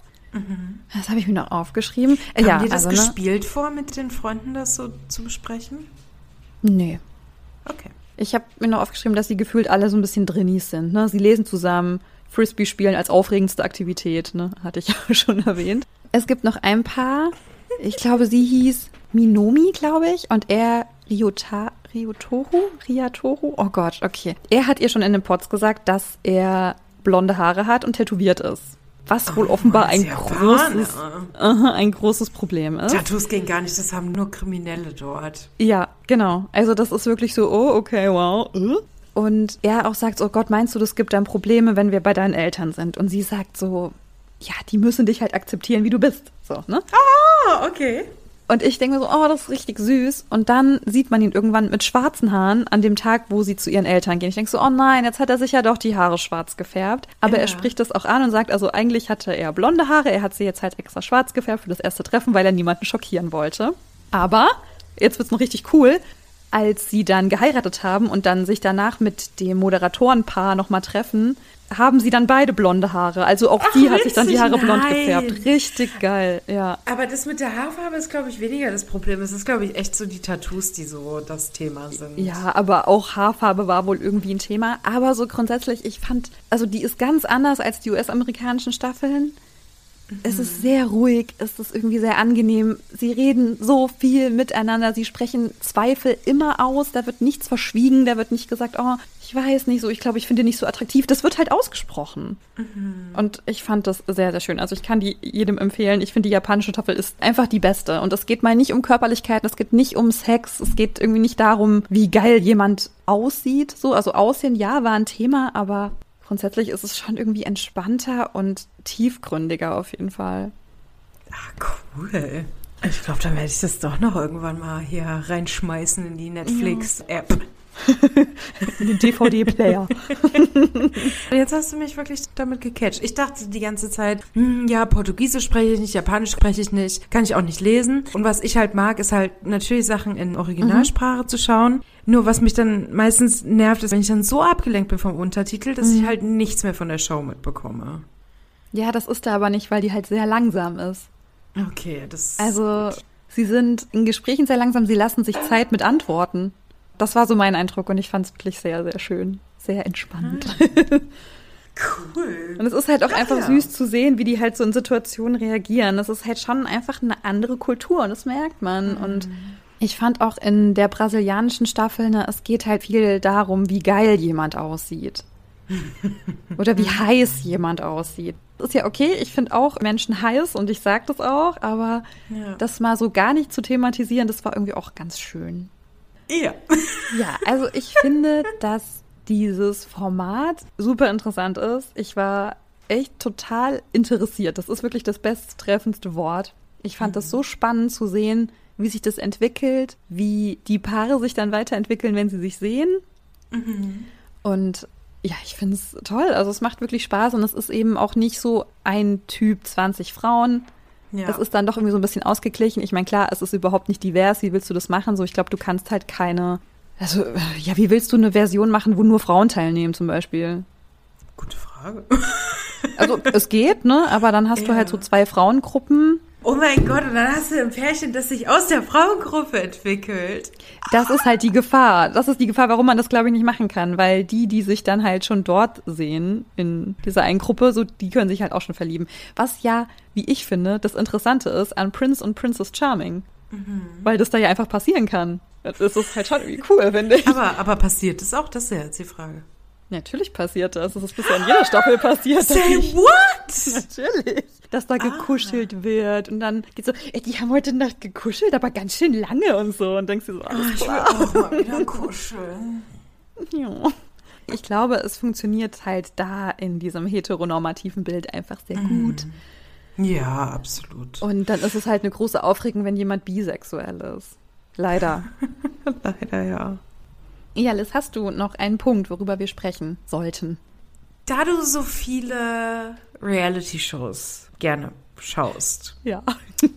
Das habe ich mir noch aufgeschrieben. Äh, Haben ja, die das also, ne? gespielt vor, mit den Freunden das so zu besprechen? Nee. Okay. Ich habe mir noch aufgeschrieben, dass sie gefühlt alle so ein bisschen Drinnies sind. Ne? Sie lesen zusammen, Frisbee spielen als aufregendste Aktivität, ne? hatte ich ja schon erwähnt. Es gibt noch ein paar. Ich glaube, sie hieß Minomi, glaube ich, und er Ryota, Ryotoru? Ryatoru? Oh Gott, okay. Er hat ihr schon in den Pods gesagt, dass er blonde Haare hat und tätowiert ist. Was wohl offenbar das ein großes, aha, ein großes Problem ist. Tattoos gehen gar nicht, das haben nur Kriminelle dort. Ja, genau. Also das ist wirklich so, oh, okay, wow. äh. Und er auch sagt, oh Gott, meinst du, das gibt dann Probleme, wenn wir bei deinen Eltern sind? Und sie sagt so, ja, die müssen dich halt akzeptieren, wie du bist. So, ne? Ah, okay. Und ich denke mir so, oh, das ist richtig süß. Und dann sieht man ihn irgendwann mit schwarzen Haaren an dem Tag, wo sie zu ihren Eltern gehen. Ich denke so, oh nein, jetzt hat er sich ja doch die Haare schwarz gefärbt. Aber Ja. er spricht das auch an und sagt, also eigentlich hatte er blonde Haare, er hat sie jetzt halt extra schwarz gefärbt für das erste Treffen, weil er niemanden schockieren wollte. Aber, jetzt wird's noch richtig cool, als sie dann geheiratet haben und dann sich danach mit dem Moderatorenpaar nochmal treffen, haben sie dann beide blonde Haare. Also auch Ach, sie hat sich dann die Haare blond nein. gefärbt. Richtig geil, ja. Aber das mit der Haarfarbe ist, glaube ich, weniger das Problem. Es ist, glaube ich, echt so die Tattoos, die so das Thema sind. Ja, aber auch Haarfarbe war wohl irgendwie ein Thema. Aber so grundsätzlich, ich fand, also die ist ganz anders als die US-amerikanischen Staffeln. Es ist sehr ruhig, es ist irgendwie sehr angenehm. Sie reden so viel miteinander, sie sprechen Zweifel immer aus, da wird nichts verschwiegen, da wird nicht gesagt, oh, ich weiß nicht so, ich glaube, ich finde nicht so attraktiv. Das wird halt ausgesprochen. Und ich fand das sehr, sehr schön. Also ich kann die jedem empfehlen. Ich finde, die japanische Staffel ist einfach die beste. Und es geht mal nicht um Körperlichkeiten, es geht nicht um Sex, es geht irgendwie nicht darum, wie geil jemand aussieht. So, also Aussehen, ja, war ein Thema, aber grundsätzlich ist es schon irgendwie entspannter und tiefgründiger auf jeden Fall. Ah, cool. Ich glaube, dann werde ich das doch noch irgendwann mal hier reinschmeißen in die Netflix-App. Den DVD-Player. Jetzt hast du mich wirklich damit gecatcht. Ich dachte die ganze Zeit, hm, ja, Portugiesisch spreche ich nicht, Japanisch spreche ich nicht, kann ich auch nicht lesen. Und was ich halt mag, ist halt natürlich Sachen in Originalsprache zu schauen. Nur was mich dann meistens nervt, ist, wenn ich dann so abgelenkt bin vom Untertitel, dass ich halt nichts mehr von der Show mitbekomme. ja, das ist da aber nicht, weil die halt sehr langsam ist. Okay, das Also, sie sind in Gesprächen sehr langsam, sie lassen sich Zeit mit Antworten. Das war so mein Eindruck und ich fand es wirklich sehr, sehr schön. Sehr entspannt. cool. Und es ist halt auch Ach einfach ja. süß zu sehen, wie die halt so in Situationen reagieren. Das ist halt schon einfach eine andere Kultur und das merkt man. Und ich fand auch in der brasilianischen Staffel, ne, es geht halt viel darum, wie geil jemand aussieht. Oder wie heiß jemand aussieht. Das ist ja okay, ich finde auch Menschen heiß und ich sage das auch, aber Ja. das mal so gar nicht zu thematisieren, das war irgendwie auch ganz schön. Ja. Ja, also ich finde, dass dieses Format super interessant ist. Ich war echt total interessiert. Das ist wirklich das besttreffendste Wort. Ich fand das so spannend zu sehen, wie sich das entwickelt, wie die Paare sich dann weiterentwickeln, wenn sie sich sehen. Und ja, ich finde es toll. Also es macht wirklich Spaß und es ist eben auch nicht so ein Typ 20 Frauen. Ja. Es ist dann doch irgendwie so ein bisschen ausgeglichen. Ich meine, klar, es ist überhaupt nicht divers. Wie willst du das machen? So, ich glaube, du kannst halt keine. Also, äh, ja, wie willst du eine Version machen, wo nur Frauen teilnehmen, zum Beispiel? Gute Frage. Also, es geht, ne? Aber dann hast du Ja. halt so zwei Frauengruppen. Oh mein Gott, und dann hast du ein Pärchen, das sich aus der Frauengruppe entwickelt. Das ist halt die Gefahr. Das ist die Gefahr, warum man das, glaube ich, nicht machen kann. Weil die, die sich dann halt schon dort sehen, in dieser einen Gruppe, so, die können sich halt auch schon verlieben. Was ja, wie ich finde, das Interessante ist an Prince und Princess Charming. Weil das da ja einfach passieren kann. Das ist halt schon irgendwie cool, finde ich. Aber, aber passiert es auch? Das ist ja jetzt die Frage. Natürlich passiert das. Das ist bisher in jeder Staffel passiert. Say ich- what? Natürlich. Dass da gekuschelt wird und dann geht so, ey, die haben heute Nacht gekuschelt, aber ganz schön lange und so. Und denkst du so, alles Ich will auch mal wieder kuscheln. Ja. Ich glaube, es funktioniert halt da in diesem heteronormativen Bild einfach sehr gut. Ja, absolut. Und dann ist es halt eine große Aufregung, wenn jemand bisexuell ist. Leider. Leider ja. Ja, Liz, hast du noch einen Punkt, worüber wir sprechen sollten? Da du so viele Reality-Shows gerne schaust Ja.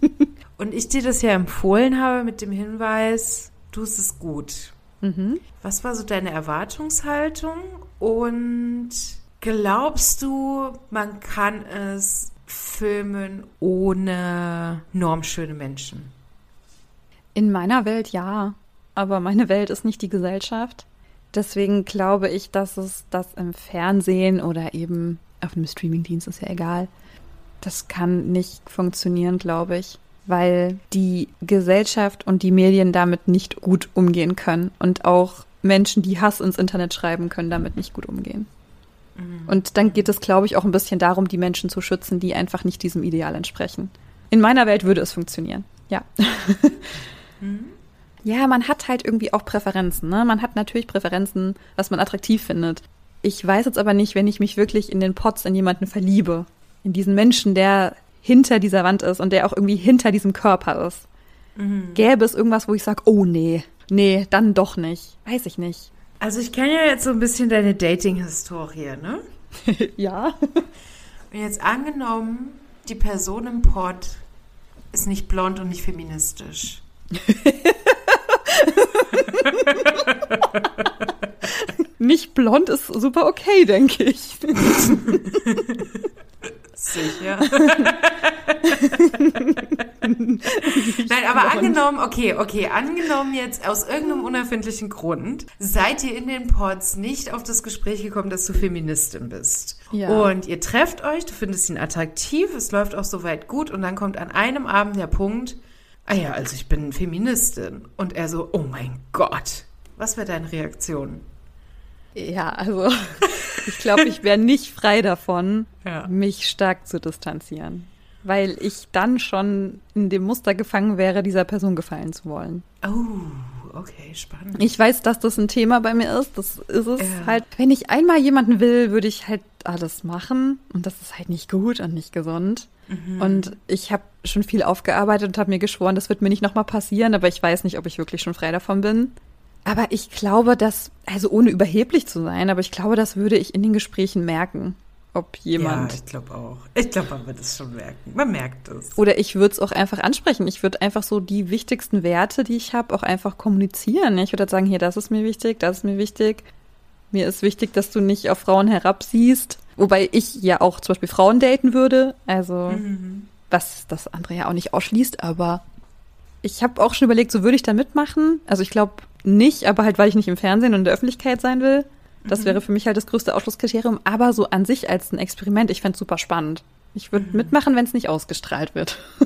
und ich dir das ja empfohlen habe mit dem Hinweis, du es ist gut. Mhm. Was war so deine Erwartungshaltung und glaubst du, man kann es filmen ohne normschöne Menschen? In meiner Welt ja, aber meine Welt ist nicht die Gesellschaft. Deswegen glaube ich, dass es das im Fernsehen oder eben auf einem Streamingdienst ist ja egal. Das kann nicht funktionieren, glaube ich, weil die Gesellschaft und die Medien damit nicht gut umgehen können und auch Menschen, die Hass ins Internet schreiben, können damit nicht gut umgehen. Und dann geht es, glaube ich, auch ein bisschen darum, die Menschen zu schützen, die einfach nicht diesem Ideal entsprechen. In meiner Welt würde es funktionieren. Ja. Ja, man hat halt irgendwie auch Präferenzen. Ne? Man hat natürlich Präferenzen, was man attraktiv findet. Ich weiß jetzt aber nicht, wenn ich mich wirklich in den Pots in jemanden verliebe. In diesen Menschen, der hinter dieser Wand ist und der auch irgendwie hinter diesem Körper ist. gäbe es irgendwas, wo ich sage, oh nee, nee, dann doch nicht. Weiß ich nicht. Also ich kenne ja jetzt so ein bisschen deine Dating-Historie, ne? ja. Und jetzt angenommen, die Person im Pod ist nicht blond und nicht feministisch. Nicht blond ist super okay, denke ich. Sicher. Nein, aber angenommen, okay, okay, angenommen jetzt aus irgendeinem unerfindlichen Grund, seid ihr in den Pods nicht auf das Gespräch gekommen, dass du Feministin bist. Ja. Und ihr trefft euch, du findest ihn attraktiv, es läuft auch soweit gut und dann kommt an einem Abend der Punkt, ah ja, also ich bin Feministin. Und er so, oh mein Gott. Was wäre deine Reaktion? Ja, also ich glaube, ich wäre nicht frei davon, Ja. mich stark zu distanzieren. Weil ich dann schon in dem Muster gefangen wäre, dieser Person gefallen zu wollen. Oh, okay, spannend. Ich weiß, dass das ein Thema bei mir ist. Das ist es Ja. halt. Wenn ich einmal jemanden will, würde ich halt alles machen. Und das ist halt nicht gut und nicht gesund. Und ich habe schon viel aufgearbeitet und habe mir geschworen, das wird mir nicht nochmal passieren, aber ich weiß nicht, ob ich wirklich schon frei davon bin. Aber ich glaube, dass, also ohne überheblich zu sein, aber ich glaube, das würde ich in den Gesprächen merken, ob jemand. Ja, ich glaube auch. Ich glaube, man wird es schon merken. Man merkt es. Oder ich würde es auch einfach ansprechen. Ich würde einfach so die wichtigsten Werte, die ich habe, auch einfach kommunizieren. Ich würde halt sagen, hier, das ist mir wichtig, das ist mir wichtig. Mir ist wichtig, dass du nicht auf Frauen herabsiehst. Wobei ich ja auch zum Beispiel Frauen daten würde. Also, was das andere ja auch nicht ausschließt. Aber ich habe auch schon überlegt, so würde ich da mitmachen. Also ich glaube nicht, aber halt, weil ich nicht im Fernsehen und in der Öffentlichkeit sein will. Das wäre für mich halt das größte Ausschlusskriterium. Aber so an sich als ein Experiment, ich fände es super spannend. Ich würde mitmachen, wenn es nicht ausgestrahlt wird.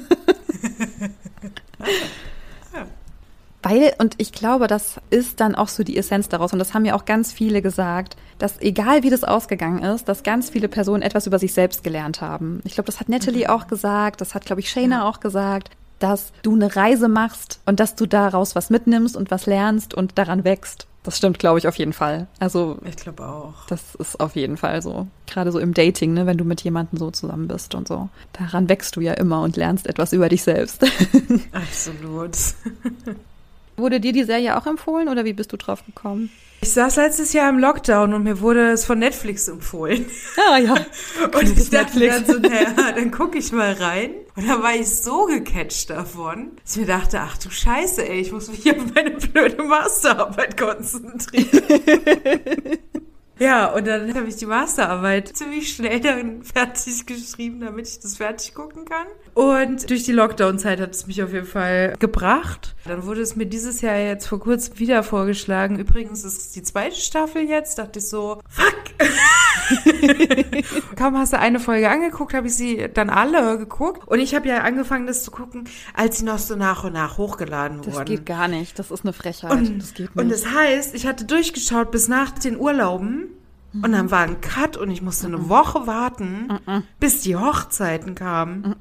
Weil, und ich glaube, das ist dann auch so die Essenz daraus, und das haben ja auch ganz viele gesagt, dass egal wie das ausgegangen ist, dass ganz viele Personen etwas über sich selbst gelernt haben. Ich glaube, das hat Natalie auch gesagt, das hat, glaube ich, Shayna auch gesagt, dass du eine Reise machst und dass du daraus was mitnimmst und was lernst und daran wächst. Das stimmt, glaube ich, auf jeden Fall. Also, Ich glaube auch. das ist auf jeden Fall so. Gerade so im Dating, ne, wenn du mit jemandem so zusammen bist und so. Daran wächst du ja immer und lernst etwas über dich selbst. Absolut. Wurde dir die Serie auch empfohlen oder wie bist du drauf gekommen? Ich saß letztes Jahr im Lockdown und mir wurde es von Netflix empfohlen. Ah ja. Und ich dachte Netflix. dann so, naja, dann gucke ich mal rein. Und dann war ich so gecatcht davon, dass ich mir dachte, ach du Scheiße, ey, ich muss mich hier auf meine blöde Masterarbeit konzentrieren. Ja, und dann habe ich die Masterarbeit ziemlich schnell dann fertig geschrieben, damit ich das fertig gucken kann. Und durch die Lockdown-Zeit hat es mich auf jeden Fall gebracht. Dann wurde es mir dieses Jahr jetzt vor kurzem wieder vorgeschlagen. Übrigens ist es die zweite Staffel jetzt. Dachte ich so, fuck. Kaum hast du eine Folge angeguckt, habe ich sie dann alle geguckt. Und ich habe ja angefangen, das zu gucken, als sie noch so nach und nach hochgeladen Das wurden. geht gar nicht. Das ist eine Frechheit. Und, das geht und nicht. das heißt, ich hatte durchgeschaut bis nach den Urlauben und dann war ein Cut und ich musste eine Woche warten, bis die Hochzeiten kamen.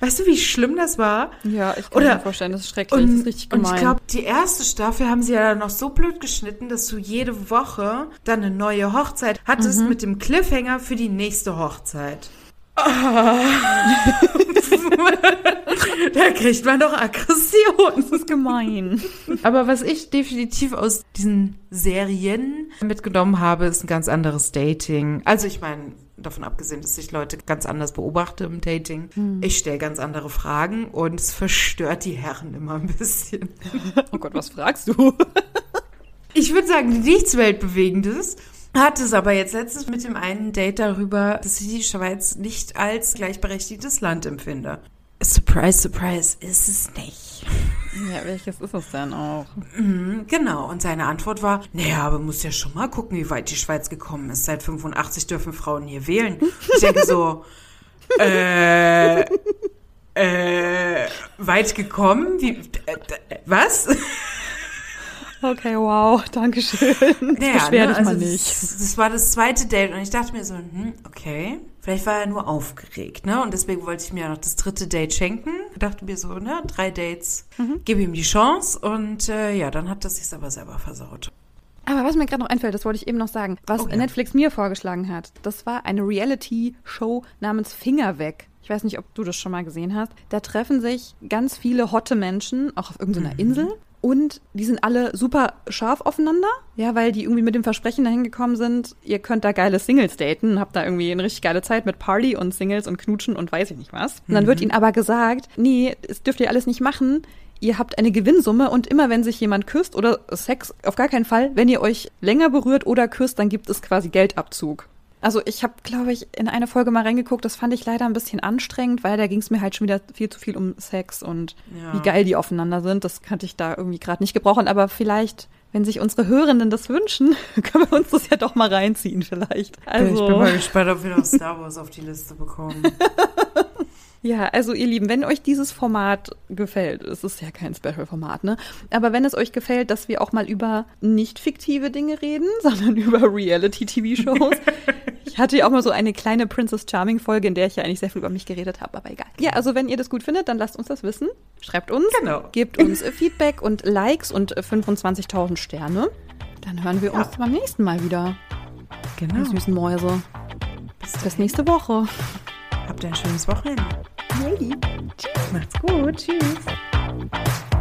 Weißt du, wie schlimm das war? ja, ich kann Oder- mir vorstellen, das ist schrecklich. das Und, ist richtig und gemein. ich glaube, die erste Staffel haben sie ja dann noch so blöd geschnitten, dass du jede Woche dann eine neue Hochzeit hattest Mhm. mit dem Cliffhanger für die nächste Hochzeit. da kriegt man doch Aggression. das ist gemein. Aber was ich definitiv aus diesen Serien mitgenommen habe, ist ein ganz anderes Dating. Also ich meine, davon abgesehen, dass ich Leute ganz anders beobachte im Dating. Ich stelle ganz andere Fragen und es verstört die Herren immer ein bisschen. Oh Gott, was fragst du? Ich würde sagen, nichts Weltbewegendes. Hatte es aber jetzt letztens mit dem einen Date darüber, dass ich die Schweiz nicht als gleichberechtigtes Land empfinde. Surprise, surprise, ist es nicht. Ja, welches ist es denn auch? Mhm, Genau, und seine Antwort war, naja, aber muss ja schon mal gucken, wie weit die Schweiz gekommen ist. Seit 85 dürfen Frauen hier wählen. Ich denke so, äh, äh, weit gekommen? Wie, äh, äh, was? Okay, wow, danke schön. Naja, Beschwer ne, dich mal also nicht. Das, das war das zweite Date und ich dachte mir so, hm, okay, vielleicht war er nur aufgeregt, ne? Und deswegen wollte ich mir noch das dritte Date schenken. Dachte mir so, ne, drei Dates, Mhm. gebe ihm die Chance und äh, ja, dann hat das sich aber selber versaut. Aber was mir gerade noch einfällt, das wollte ich eben noch sagen, was Oh ja. Netflix mir vorgeschlagen hat, das war eine Reality-Show namens Finger weg. Ich weiß nicht, ob du das schon mal gesehen hast. Da treffen sich ganz viele hotte Menschen, auch auf irgendeiner Mhm. Insel. Und die sind alle super scharf aufeinander, ja, weil die irgendwie mit dem Versprechen dahin gekommen sind, ihr könnt da geile Singles daten, habt da irgendwie eine richtig geile Zeit mit Party und Singles und Knutschen und weiß ich nicht was. Und dann wird ihnen aber gesagt, nee, das dürft ihr alles nicht machen. Ihr habt eine Gewinnsumme und immer wenn sich jemand küsst oder Sex, auf gar keinen Fall, wenn ihr euch länger berührt oder küsst, dann gibt es quasi Geldabzug. Also ich habe, glaube ich, in eine Folge mal reingeguckt, das fand ich leider ein bisschen anstrengend, weil da ging es mir halt schon wieder viel zu viel um Sex und Ja. wie geil die aufeinander sind. Das kannte ich da irgendwie gerade nicht gebrauchen, aber vielleicht, wenn sich unsere Hörenden das wünschen, können wir uns das ja doch mal reinziehen vielleicht. Also, ich bin mal gespannt, ob wir noch Star Wars auf die Liste bekommen. Ja, also ihr Lieben, wenn euch dieses Format gefällt, es ist ja kein Special-Format, ne? Aber wenn es euch gefällt, dass wir auch mal über nicht fiktive Dinge reden, sondern über Reality-TV-Shows. ich hatte ja auch mal so eine kleine Princess Charming-Folge, in der ich ja eigentlich sehr viel über mich geredet habe, aber egal. Ja, also wenn ihr das gut findet, dann lasst uns das wissen. Schreibt uns, Genau. gebt uns äh, Feedback und Likes und äh, 25.000 Sterne. Dann hören wir uns beim nächsten Mal wieder. Genau. Ihr süßen Mäuse. Bis, Bis nächste Woche. Habt ein schönes Wochenende. Yay. Tschüss. Macht's gut. Tschüss.